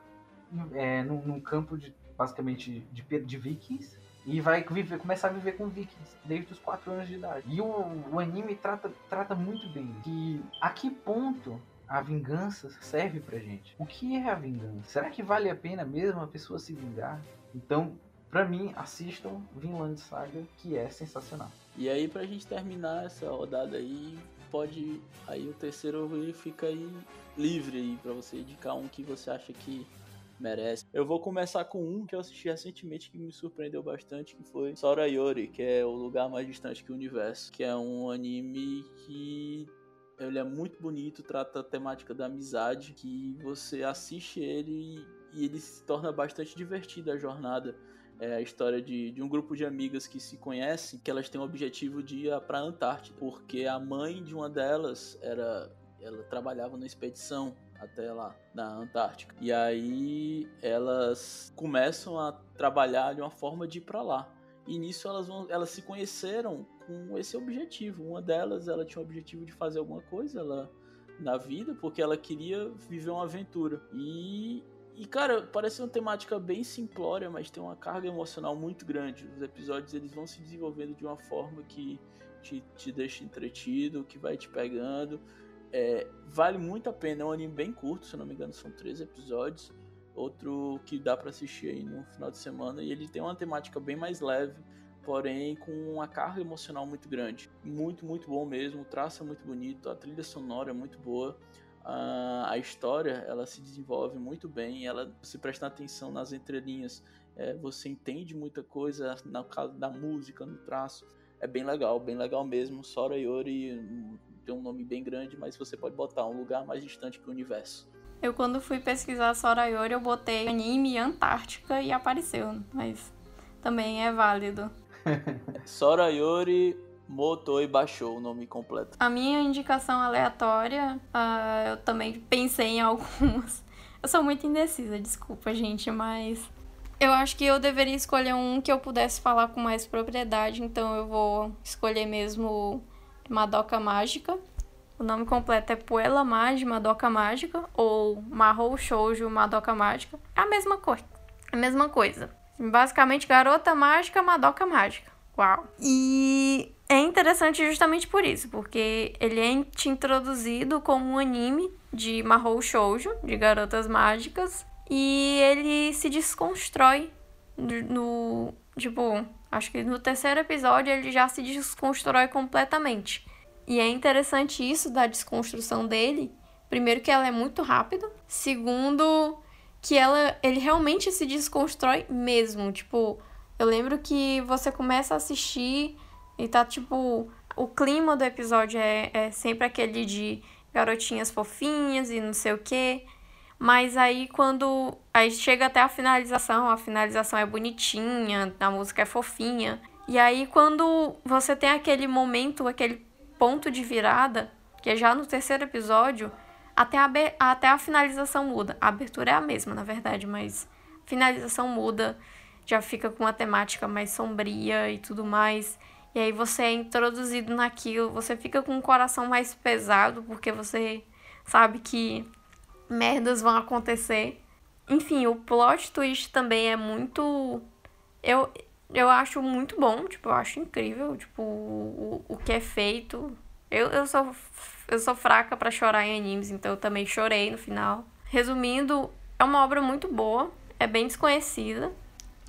é, num, num campo de basicamente de, de vikings e vai viver, começar a viver com vikings desde os 4 anos de idade. E o, o anime trata, trata muito bem que a que ponto a vingança serve pra gente. O que é a vingança? Será que vale a pena mesmo a pessoa se vingar? Então, pra mim, assistam Vinland Saga, que é sensacional. E aí, pra gente terminar essa rodada aí, pode. Aí o terceiro fica aí livre aí pra você indicar um que você acha que merece. Eu vou começar com um que eu assisti recentemente que me surpreendeu bastante, que foi Sora Yori, que é o lugar mais distante que o universo, que é um anime que ele é muito bonito, trata a temática da amizade, que você assiste ele e ele se torna bastante divertido a jornada. É a história de, de um grupo de amigas que se conhecem, que elas têm o objetivo de ir para a Antártida, porque a mãe de uma delas era ela trabalhava na expedição até lá na Antártica. E aí elas começam a trabalhar de uma forma de ir para lá. E nisso elas vão, elas se conheceram com esse objetivo. Uma delas, ela tinha o objetivo de fazer alguma coisa ela, na vida, porque ela queria viver uma aventura. E e cara, parece uma temática bem simplória, mas tem uma carga emocional muito grande. Os episódios eles vão se desenvolvendo de uma forma que te, te deixa entretido, que vai te pegando. É, vale muito a pena, é um anime bem curto, se não me engano, são três episódios. Outro que dá para assistir aí no final de semana. E ele tem uma temática bem mais leve, porém com uma carga emocional muito grande. Muito, muito bom mesmo. O traço é muito bonito, a trilha sonora é muito boa. a, história ela se desenvolve muito bem, ela se presta atenção nas entrelinhas, é, você entende muita coisa na caso da música, no traço. É bem legal, bem legal mesmo. Sora Yori tem um nome bem grande, mas você pode botar um lugar mais distante que o universo. Eu quando fui pesquisar Sora Yori, eu botei anime Antártica e apareceu, mas também é válido. Sora Yori Moto e baixou o nome completo. A minha indicação aleatória, uh, eu também pensei em algumas. Eu sou muito indecisa, desculpa, gente, mas eu acho que eu deveria escolher um que eu pudesse falar com mais propriedade, então eu vou escolher mesmo Madoka Mágica. O nome completo é Puella Magi Madoka Mágica ou Mahou Shoujo Madoka Mágica. É a mesma coisa. A mesma coisa. Basicamente, Garota Mágica Madoka Mágica. Uau. E é interessante justamente por isso, porque ele é introduzido como um anime de Mahou Shoujo, de garotas mágicas, e ele se desconstrói no, tipo, acho que no terceiro episódio ele já se desconstrói completamente. E é interessante isso da desconstrução dele. Primeiro que ela é muito rápida, segundo que ela ele realmente se desconstrói mesmo, tipo, eu lembro que você começa a assistir e tá tipo. O clima do episódio é, é sempre aquele de garotinhas fofinhas e não sei o quê. Mas aí quando. Aí chega até a finalização, a finalização é bonitinha, a música é fofinha. E aí quando você tem aquele momento, aquele ponto de virada, que é já no terceiro episódio, até a, até a finalização muda. A abertura é a mesma, na verdade, mas a finalização muda já fica com uma temática mais sombria e tudo mais. E aí você é introduzido naquilo, você fica com o coração mais pesado, porque você sabe que merdas vão acontecer. Enfim, o plot twist também é muito. Eu, eu acho muito bom, tipo, eu acho incrível, tipo, o, o que é feito. Eu, eu, sou, eu sou fraca para chorar em animes, então eu também chorei no final. Resumindo, é uma obra muito boa, é bem desconhecida.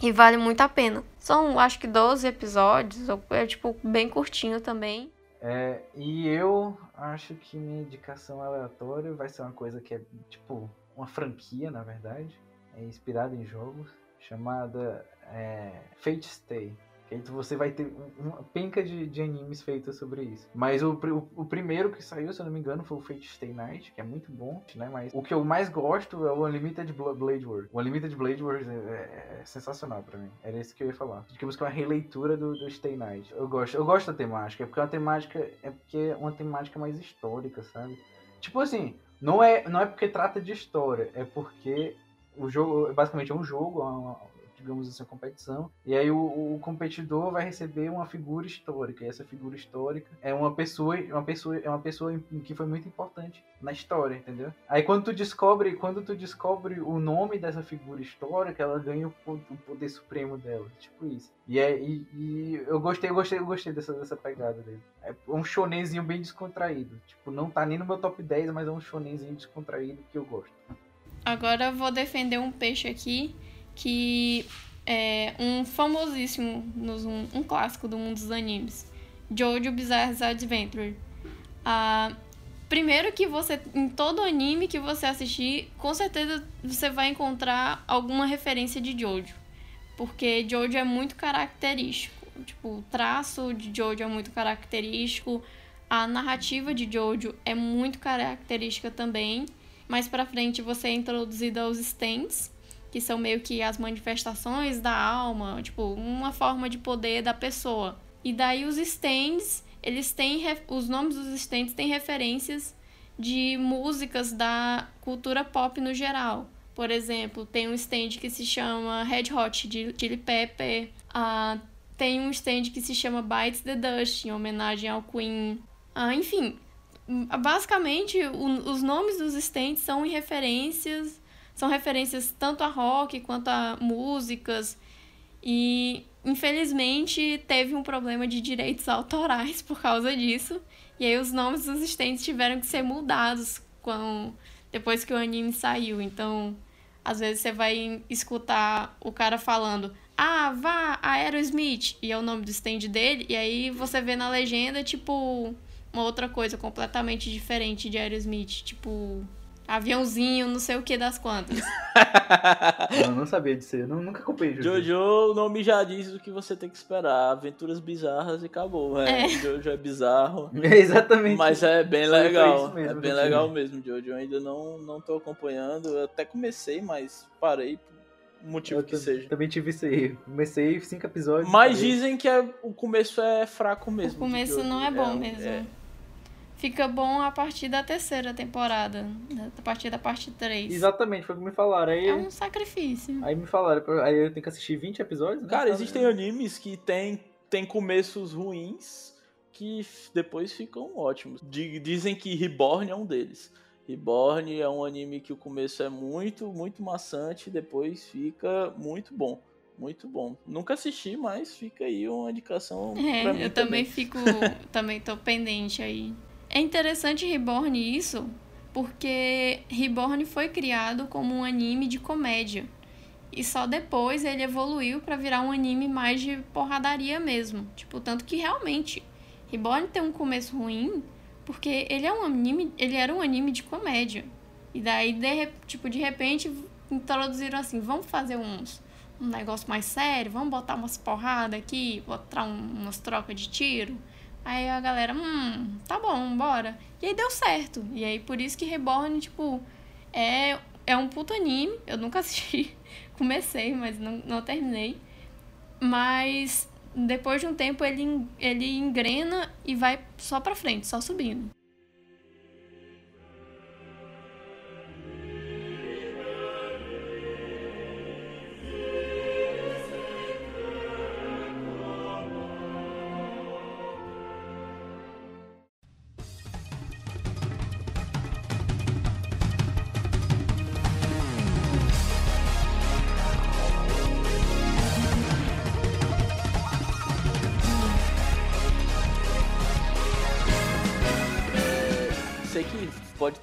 E vale muito a pena. São, acho que 12 episódios, é tipo bem curtinho também. É, e eu acho que minha indicação aleatória vai ser uma coisa que é tipo uma franquia, na verdade, é inspirada em jogos, chamada é, Fate Stay. Aí você vai ter uma penca de, de animes feitos sobre isso. Mas o, o, o, primeiro que saiu, se eu não me engano, foi o Fate Stay Night, que é muito bom, né? Mas o que eu mais gosto é o Unlimited Blade World. O Unlimited Blade World é, é, é sensacional para mim. Era isso que eu ia falar. Digamos que é uma releitura do, do Stay Night. Eu gosto, eu gosto da temática, é porque é uma temática, é porque é uma temática mais histórica, sabe? Tipo assim, não é, não é porque trata de história, é porque o jogo basicamente é um jogo, uma, digamos assim, a competição. E aí o, o, competidor vai receber uma figura histórica. E essa figura histórica é uma pessoa, uma pessoa, é uma pessoa que foi muito importante na história, entendeu? Aí quando tu descobre, quando tu descobre o nome dessa figura histórica, ela ganha o, o poder supremo dela, tipo isso. E, é, e, e, eu gostei, eu gostei, eu gostei dessa, dessa pegada dele. É um shonenzinho bem descontraído. Tipo, não tá nem no meu top 10, mas é um shonenzinho descontraído que eu gosto. Agora eu vou defender um peixe aqui que é um famosíssimo, um, um clássico do mundo dos animes, Jojo Bizarre's Adventure. Ah, primeiro que você, em todo anime que você assistir, com certeza você vai encontrar alguma referência de Jojo. Porque Jojo é muito característico. Tipo, o traço de Jojo é muito característico. A narrativa de Jojo é muito característica também. Mais pra frente você é introduzido aos stands, que são meio que as manifestações da alma, tipo, uma forma de poder da pessoa. E daí os stands, eles têm os nomes dos stands têm referências de músicas da cultura pop no geral. Por exemplo, tem um stand que se chama Red Hot Chili Pepper, uh, tem um stand que se chama Bites the Dust, em homenagem ao Queen. Uh, enfim, basicamente o, os nomes dos stands são em referências são referências tanto a rock quanto a músicas. E infelizmente teve um problema de direitos autorais por causa disso. E aí os nomes dos stands tiveram que ser mudados com, depois que o anime saiu. Então, às vezes você vai escutar o cara falando: Ah, vá, Aerosmith, e é o nome do stand dele, e aí você vê na legenda, tipo, uma outra coisa completamente diferente de Aerosmith, tipo aviãozinho, não sei o que das quantas. eu não sabia disso, eu nunca acompanhei Jojo. Jojo, o nome já diz o que você tem que esperar, aventuras bizarras e acabou, né? É. Jojo é bizarro. É exatamente. Mas é bem legal, mesmo, é bem legal mesmo, Jojo. Eu ainda não, não tô acompanhando, eu até comecei, mas parei motivo eu que seja. Também tive isso aí. Comecei cinco episódios. Mas dizem que é, o começo é fraco mesmo. O começo não é bom é, mesmo. É. Fica bom a partir da terceira temporada. A partir da parte 3. Exatamente, foi o que me falaram. Aí, é um sacrifício. Aí me falaram, aí eu tenho que assistir 20 episódios? Né? Cara, existem animes que tem, tem começos ruins que depois ficam ótimos. Dizem que Reborn é um deles. Reborn é um anime que o começo é muito, muito maçante, depois fica muito bom. Muito bom. Nunca assisti, mas fica aí uma indicação. É, pra mim eu também, também fico. também tô pendente aí. É interessante Reborn isso, porque Reborn foi criado como um anime de comédia. E só depois ele evoluiu para virar um anime mais de porradaria mesmo. Tipo, tanto que realmente Reborn tem um começo ruim, porque ele é um anime, ele era um anime de comédia. E daí, de, tipo, de repente, introduziram assim, vamos fazer uns, um negócio mais sério, vamos botar umas porradas aqui, botar um, umas trocas de tiro. Aí a galera, hum, tá bom, bora. E aí deu certo. E aí por isso que Reborn, tipo, é, é um puto anime. Eu nunca assisti. Comecei, mas não, não terminei. Mas depois de um tempo ele, ele engrena e vai só pra frente, só subindo.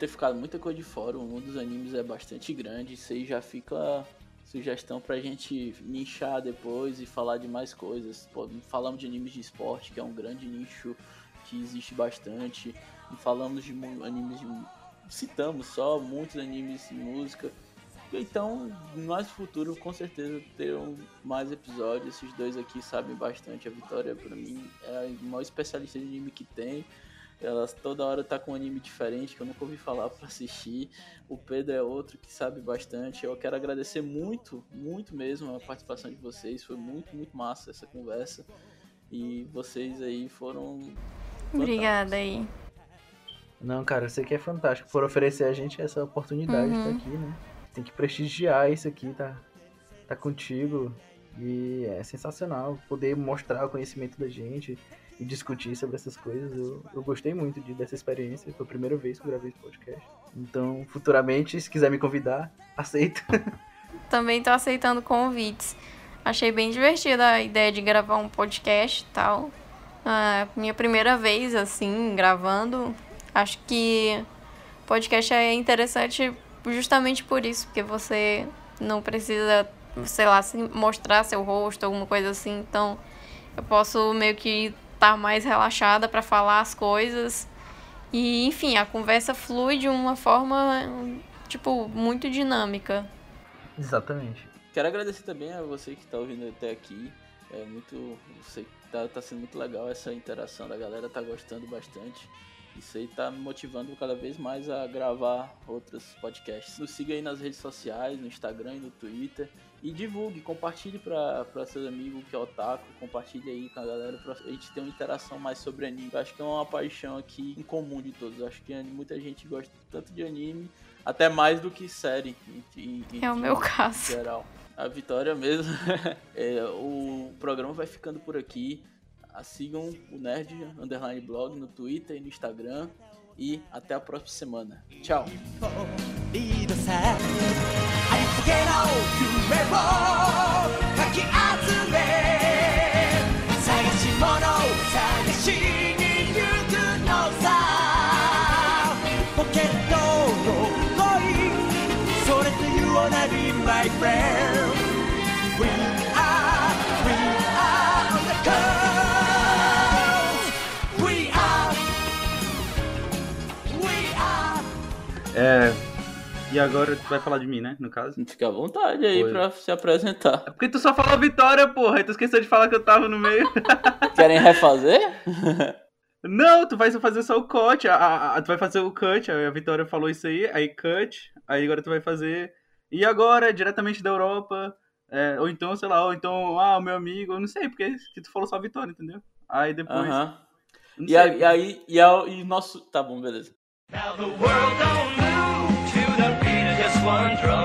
Ter ficado muita coisa de fora. O mundo dos animes é bastante grande. Isso aí já fica sugestão pra gente nichar depois e falar de mais coisas. Pô, falamos de animes de esporte, que é um grande nicho que existe bastante. Falamos de animes de. Citamos só muitos animes de música. Então, no mais futuro, com certeza terão mais episódios. Esses dois aqui sabem bastante. A Vitória, pra mim, é a maior especialista de anime que tem. Ela toda hora tá com um anime diferente que eu nunca ouvi falar para assistir. O Pedro é outro que sabe bastante. Eu quero agradecer muito, muito mesmo a participação de vocês. Foi muito, muito massa essa conversa. E vocês aí foram. Obrigada aí. Não, cara, você que é fantástico por oferecer a gente essa oportunidade uhum. de estar aqui, né? Tem que prestigiar isso aqui, tá? Tá contigo. E é sensacional poder mostrar o conhecimento da gente, e discutir sobre essas coisas. Eu, eu gostei muito de, dessa experiência. Foi a primeira vez que eu gravei esse podcast. Então, futuramente, se quiser me convidar, aceito. Também tô aceitando convites. Achei bem divertida a ideia de gravar um podcast e tal. Ah, minha primeira vez, assim, gravando. Acho que podcast é interessante justamente por isso, porque você não precisa, sei lá, mostrar seu rosto, alguma coisa assim. Então, eu posso meio que tá mais relaxada para falar as coisas. E, enfim, a conversa flui de uma forma, tipo, muito dinâmica. Exatamente. Quero agradecer também a você que está ouvindo até aqui. É muito. Sei que tá, tá sendo muito legal essa interação da galera, tá gostando bastante. Isso aí tá me motivando cada vez mais a gravar outros podcasts. Nos siga aí nas redes sociais, no Instagram e no Twitter. E divulgue, compartilhe para seus amigos que é otaku, compartilhe aí com a galera pra a gente ter uma interação mais sobre anime. Eu acho que é uma paixão aqui em comum de todos. Eu acho que muita gente gosta tanto de anime, até mais do que série. Em, em, é o meu caso. Geral. A Vitória mesmo. é, o programa vai ficando por aqui. Sigam o Nerd Underline Blog no Twitter e no Instagram. E até a próxima semana. Tchau! my friend É. E agora tu vai falar de mim, né? No caso? Fica à vontade aí Oi. pra se apresentar. É porque tu só falou vitória, porra. E tu esqueceu de falar que eu tava no meio. Querem refazer? Não, tu vai fazer só o cut. A, a, a, tu vai fazer o cut. A Vitória falou isso aí. Aí cut. Aí agora tu vai fazer. E agora, diretamente da Europa. É, ou então, sei lá, ou então, ah, o meu amigo, eu não sei, porque que tu falou só a Vitória, entendeu? Aí depois. Uh -huh. E, aí, e aí, e, aí, e nosso. Tá bom, beleza. Now the world don't one drop.